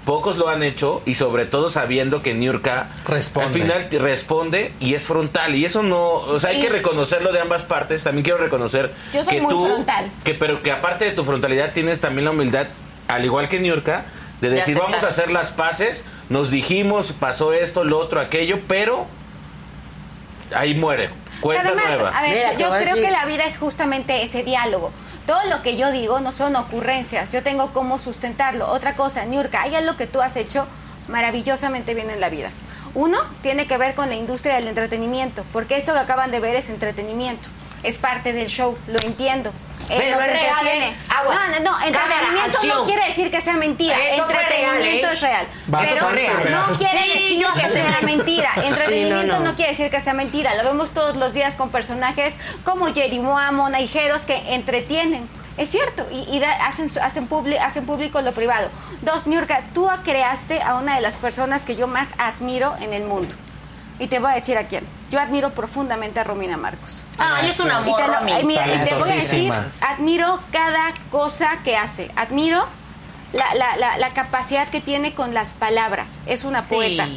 pocos lo han hecho y sobre todo sabiendo que Niurka Responde. al final responde y es frontal y eso no, o sea, hay que reconocerlo de ambas partes. También quiero reconocer Yo soy que muy tú frontal. que pero que aparte de tu frontalidad tienes también la humildad al igual que Niurka de De decir vamos a hacer las paces, nos dijimos, pasó esto, lo otro, aquello, pero ahí muere. Cuenta Además, nueva. a ver, Mira, yo a creo decir- que la vida es justamente ese diálogo. Todo lo que yo digo no son ocurrencias, yo tengo cómo sustentarlo. Otra cosa, Niurka, hay algo que tú has hecho maravillosamente bien en la vida. Uno tiene que ver con la industria del entretenimiento, porque esto que acaban de ver es entretenimiento, es parte del show, lo entiendo. Eh, Pero es real. ¿eh? Aguas. No, no, no, entretenimiento no quiere decir que sea mentira, Esto entretenimiento real, ¿eh? es real. Bastante Pero real. no quiere Sí, decir que sé. sea mentira. Entretenimiento no, no. no quiere decir que sea mentira. Lo vemos todos los días con personajes como Jerry Moa, Monaijeros, que entretienen. Es cierto, y, y da- hacen, hacen, publi- hacen público lo privado. Dos, Niurka, tú creaste a una de las personas que yo más admiro en el mundo. Y te voy a decir a quién. Yo admiro profundamente a Romina Marcos. Ah, es un Y amor, te lo- Romy. ay, mira, y te voy a decir, admiro cada cosa que hace. Admiro la, la- la- la capacidad que tiene con las palabras. Es una Sí. poeta.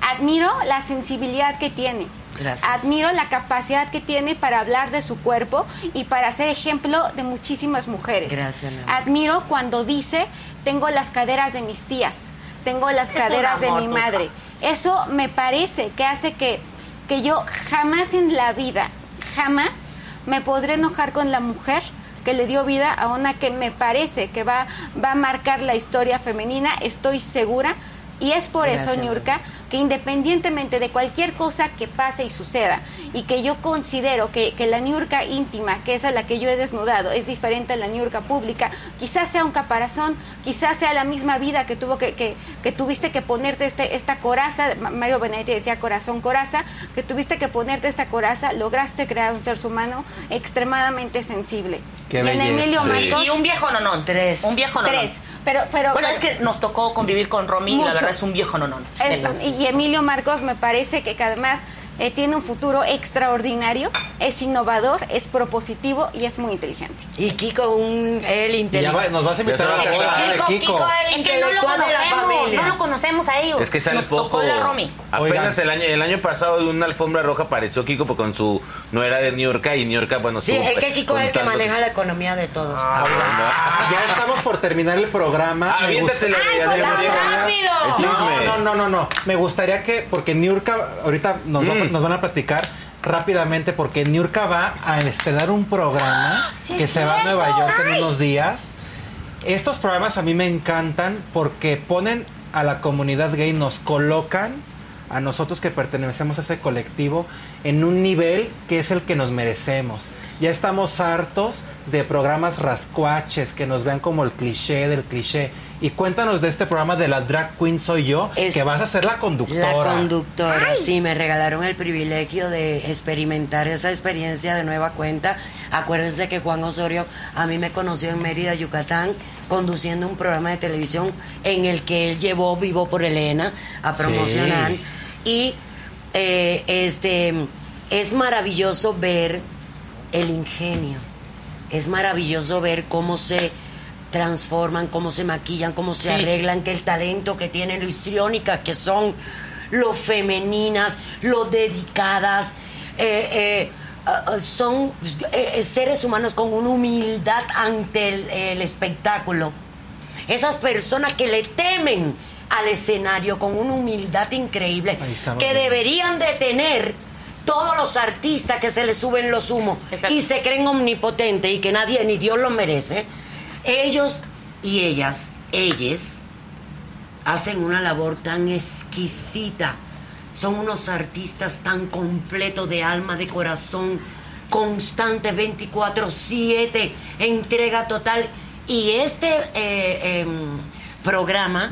Admiro la sensibilidad que tiene. Gracias. Admiro la capacidad que tiene para hablar de su cuerpo y para ser ejemplo de muchísimas mujeres. Gracias, mi amor. Admiro cuando dice, tengo las caderas de mis tías, tengo las Es caderas de mi madre. Eso me parece que hace que, que yo jamás en la vida, jamás me podré enojar con la mujer que le dio vida a una que me parece que va, va a marcar la historia femenina, estoy segura. Y es por Gracias, eso, Niurka, que independientemente de cualquier cosa que pase y suceda, y que yo considero que, que la Niurka íntima, que es a la que yo he desnudado, es diferente a la Niurka pública, quizás sea un caparazón, quizás sea la misma vida que tuvo que, que, que tuviste que ponerte este, esta coraza, Ma- Mario Benedetti decía corazón coraza, que tuviste que ponerte esta coraza, lograste crear un ser humano extremadamente sensible. Qué y en belleza. Emilio Sí. Marcos, Y un viejo nonón. Tres. Un viejo nonón. tres. Pero, pero, Bueno, es que nos tocó convivir con Romy y la verdad es un viejo nonón. Es Se un- las- y y Emilio Marcos me parece que, que además eh, tiene un futuro extraordinario, es innovador, es propositivo y es muy inteligente. Y Kiko, un él Y ya inteligente. va- nos vas a invitar a la a de Kiko, Kiko. Kiko, el Es que intelectual no lo de la conocemos, familia. no no lo conocemos a ellos. Es que sale Nos tocó poco. la Romy. Apenas el año, el año pasado en una alfombra roja apareció Kiko pues, con su nuera de Niurka y Niurka, bueno, Sí, es que Kiko es el que maneja la economía de todos. Ya estamos por terminar el programa. Ah, Me aviéntate la gusta- de pues, rápido! El. No, no, no, no, no. Me gustaría que, porque Niurka, ahorita nos, va- Mm. Nos van a platicar rápidamente, porque Niurka va a estrenar un programa sí que se va a. Nueva York en unos días. Estos programas a mí me encantan porque ponen a la comunidad gay, nos colocan a nosotros que pertenecemos a ese colectivo en un nivel que es el que nos merecemos. Ya estamos hartos de programas rascuaches que nos vean como el cliché del cliché. Y cuéntanos de este programa de la drag queen soy yo, Es que vas a ser la La conductora. conductora, sí, me regalaron el privilegio de experimentar esa experiencia de nueva cuenta. Acuérdense que Juan Osorio a mí me conoció en Mérida, Yucatán, conduciendo un programa de televisión en el que él llevó Vivo por Elena a promocionar. Sí. Y eh, este es maravilloso ver el ingenio. Es maravilloso ver cómo se transforman, cómo se maquillan, cómo se Sí. arreglan, que el talento que tienen, lo histriónicas que son, lo femeninas, lo dedicadas, eh, eh, ah, ah, son eh, seres humanos con una humildad ante el, el espectáculo. Esas personas que le temen al escenario con una humildad increíble, que deberían de tener todos los artistas que se les suben los humos y se creen omnipotentes y que nadie ni Dios los merece, ellos y ellas, ellas, hacen una labor tan exquisita. Son unos artistas tan completos de alma, de corazón, constante 24/7, entrega total. Y este eh, em, programa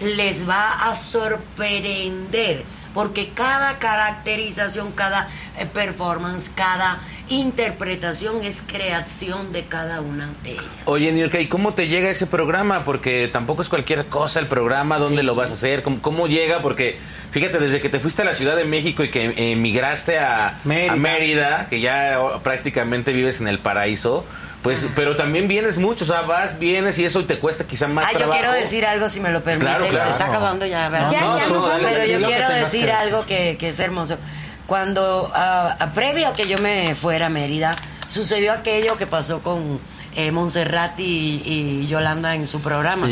les va a sorprender porque cada caracterización, cada eh, performance, cada interpretación es creación de cada una de ellas. Oye, New ¿y cómo te llega ese programa? Porque tampoco es cualquier cosa el programa, ¿dónde lo vas a hacer? ¿Cómo, cómo llega? Porque fíjate, desde que te fuiste a la Ciudad de México y que emigraste a Mérida. a Mérida, que ya prácticamente vives en el paraíso, pues, pero también vienes mucho, o sea, vas, vienes y eso te cuesta quizá más Ah, yo quiero decir algo, si me lo permite. Claro, claro. Se está acabando ya, ¿verdad? Ya, No, ya, no, dale, Pero yo que quiero decir que algo que, que es hermoso. Cuando, ah, previo a que yo me fuera a Mérida, sucedió aquello que pasó con eh, Montserrat y, y Yolanda en su programa.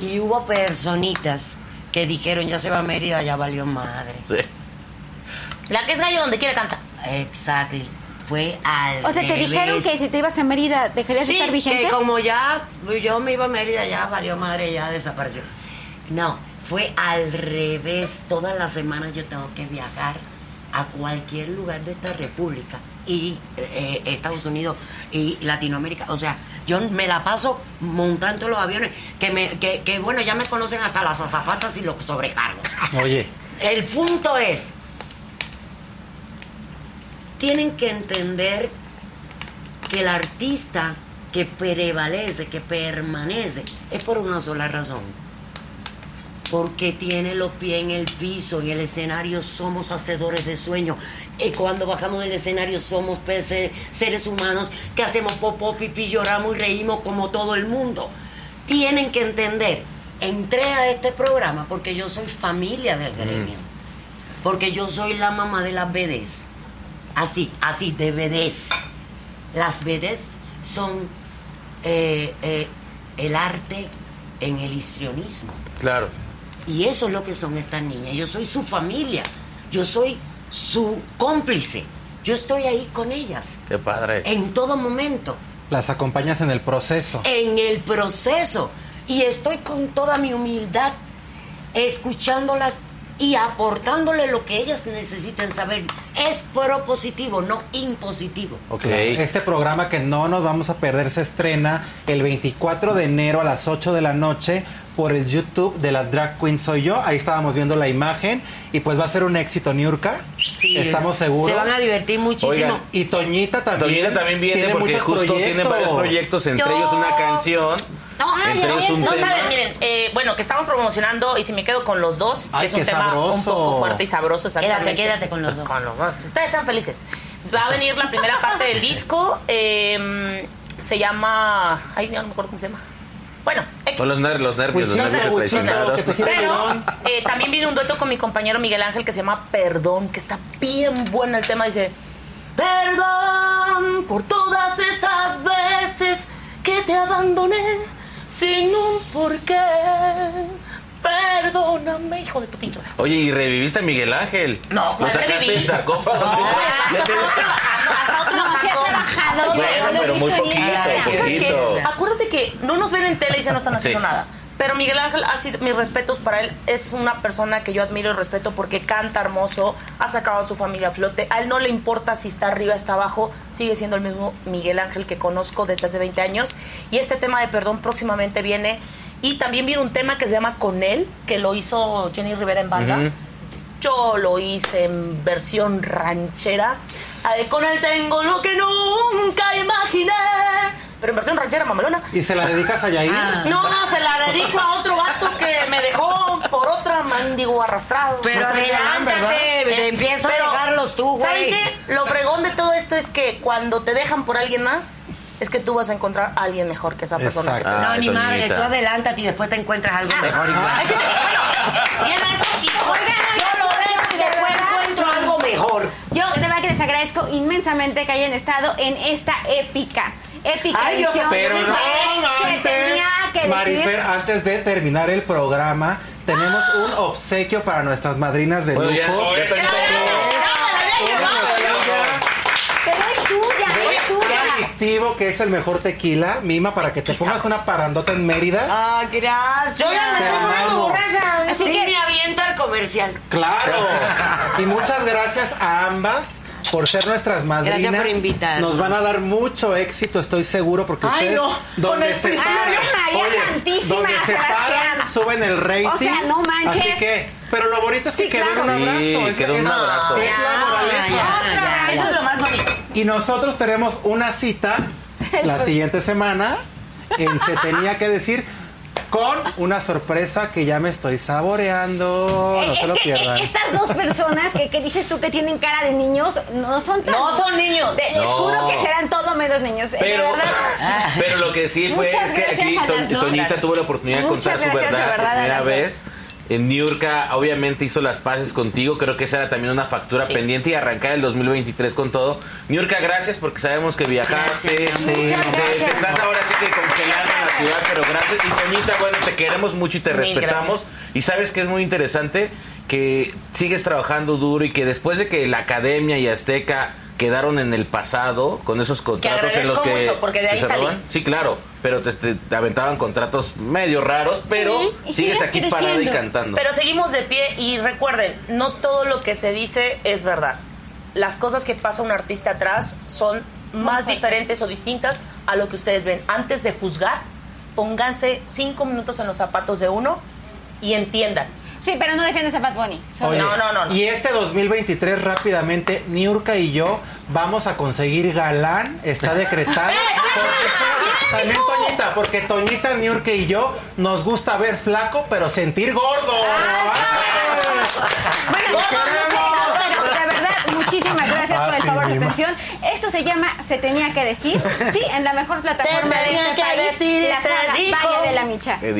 Y hubo personitas que dijeron, ya se va a Mérida, ya valió madre. La que es gallo donde quiere canta. Exactly. Fue al O sea, te dijeron que si te ibas a Mérida, ¿dejarías de Sí, estar vigente? que como ya yo me iba a Mérida, ya valió madre, ya desapareció. No, fue al revés. Todas las semanas yo tengo que viajar a cualquier lugar de esta república y eh, Estados Unidos y Latinoamérica. O sea, yo me la paso montando los aviones que, me, que, que, bueno, ya me conocen hasta las azafatas y los sobrecargos. Oye, El punto es, tienen que entender que el artista que prevalece, que permanece, es por una sola razón. Porque tiene los pies en el piso, en el escenario somos hacedores de sueños. Y cuando bajamos del escenario somos peces, seres humanos que hacemos popó, pipí, lloramos y reímos como todo el mundo. Tienen que entender, entré a este programa porque yo soy familia del gremio. Porque yo soy la mamá de las BDs. Así, así, de BDs. Las BDs son eh, eh, el arte en el histrionismo. Claro. Y eso es lo que son estas niñas. Yo soy su familia. Yo soy su cómplice. Yo estoy ahí con ellas. Qué padre. En todo momento. las acompañas en el proceso. En el proceso. Y estoy con toda mi humildad escuchándolas y aportándole lo que ellas necesitan saber. Es propositivo, no impositivo. Este programa que no nos vamos a perder se estrena el 24 de enero a las 8 de la noche por el YouTube de la Drag Queen Soy Yo. Ahí estábamos viendo la imagen y pues va a ser un éxito, Niurka. Sí, Estamos seguros. Se van a divertir muchísimo. Oigan, y Toñita también. Toñita también viene tiene porque muchos justo tiene proyectos. varios proyectos, entre ellos una canción. Entre ellos un no tema. saben, miren, eh, bueno, que estamos promocionando y si me quedo con los dos, Ay, que es un tema sabroso. un poco fuerte y sabroso. Quédate, quédate con los dos. Con los dos. Ustedes sean felices. Va a venir la primera parte del disco. eh, se llama. Ay, no me acuerdo cómo se llama. Bueno, Pues los, ner- los nervios, los nervios los nervios. Pero eh, también viene un dueto con mi compañero Miguel Ángel que se llama Perdón, que está bien bueno el tema. Dice: Perdón por todas esas veces que te abandoné sin un porqué. Perdóname, hijo de tu pintura. Oye, ¿y reviviste a Miguel Ángel? No, ¿Lo ¿cuál sacaste sarcófago? Ya te- Bueno, pero muy poquito, ¿Sabes qué? poquito. Acuérdate que no nos ven en tele y se no están haciendo Sí. nada. Pero Miguel Ángel, ha sido, mis respetos para él, es una persona que yo admiro y respeto porque canta hermoso, ha sacado a su familia a flote. A él no le importa si está arriba, está abajo, sigue siendo el mismo Miguel Ángel que conozco desde hace 20 años. Y este tema de perdón próximamente viene. Y también viene un tema que se llama Con él, que lo hizo Jenny Rivera en banda. Yo lo hice en versión ranchera. De con él tengo lo que nunca imaginé. Pero en versión ranchera, mamelona. ¿Y se la dedicas a Yair? No, no, se la dedico a otro vato que me dejó por otra mandigo arrastrado. Pero adelántate, Eh, empieza a dejarlos tú, ¿Saben güey. qué? Lo fregón de todo esto es que cuando te dejan por alguien más, es que tú vas a encontrar a alguen mejor que esa persona que te. No, Ay, ni madre, Toñita. tú adelántate y después te encuentras algo mejor. igual. Viene eso y Yo lo dejo y después encuentro algo mejor. Yo de verdad que les agradezco inmensamente que hayan estado en esta épica, épica. Ay, yo pero no, antes, que que Marifer, antes de terminar el programa, tenemos ¡Ah! un obsequio para nuestras madrinas de lujo. que es el mejor tequila, Mima, para que te pongas una parandota en Mérida. Ah, gracias. Yo ya me estoy poniendo. Así ¿Sí? que me aviento al comercial. Claro. y muchas gracias a ambas por ser nuestras madrinas. Gracias por invitarnos. Nos van a dar mucho éxito, estoy seguro, porque Ay, ustedes no, con donde el se paran, Ay, María Santísima, donde se Sebastián. paran, suben el rating. O sea, no manches. Así que, pero lo bonito es que Sí, quedó en claro. un abrazo. Sí, es, quedó un es- abrazo. es la moraleja. ya, ya, Eso es lo más bonito. Y nosotros tenemos una cita la siguiente semana en Se Tenía que Decir con una sorpresa que ya me estoy saboreando. Eh, No se lo es que pierdan. eh, estas dos personas que, que dices tú que tienen cara de niños no son tan- No son niños. De- les juro que serán todo menos niños. de Pero, verdad. pero lo que sí fue Muchas es que aquí To-. Toñita tuvo la oportunidad de contar su verdad por primera vez. En Niurka obviamente hizo las paces contigo, creo que esa era también una factura Sí. pendiente y arrancar el 2023 con todo. Niurka, gracias porque sabemos que viajaste, Gracias, te- gracias. estás ahora sí que congelando en la ciudad, pero gracias. Y Toñita, bueno, te queremos mucho y te Mil respetamos. gracias. Y sabes que es muy interesante que sigues trabajando duro y que después de que la academia y Azteca quedaron en el pasado con esos contratos en los que mucho, porque de ahí que se salí. roban. Sí, claro, pero te, te- te aventaban contratos medio raros, pero y sigues sigues aquí parada y creciendo. cantando. Pero seguimos de pie y recuerden, no todo lo que se dice es verdad. Las cosas que pasa un artista atrás son más diferentes o distintas a lo que ustedes ven. Antes de juzgar, pónganse cinco minutos en los zapatos de uno y entiendan. Sí, pero no defiendes a Bad Bunny. Oye, No, no, no, no. Y este 2023 rápidamente, Niurka y yo vamos a conseguir galán, está decretado. Porque, también Toñita, porque Toñita, Niurka y yo nos gusta ver flaco, pero sentir gordo. Bueno, ¡Lo no, no, queremos! no, de verdad, muchísimas gracias por el favor de atención. Esto se llama Se Tenía que Decir, sí, en la mejor plataforma Se de este que país, la. Valle de la Micha. Se.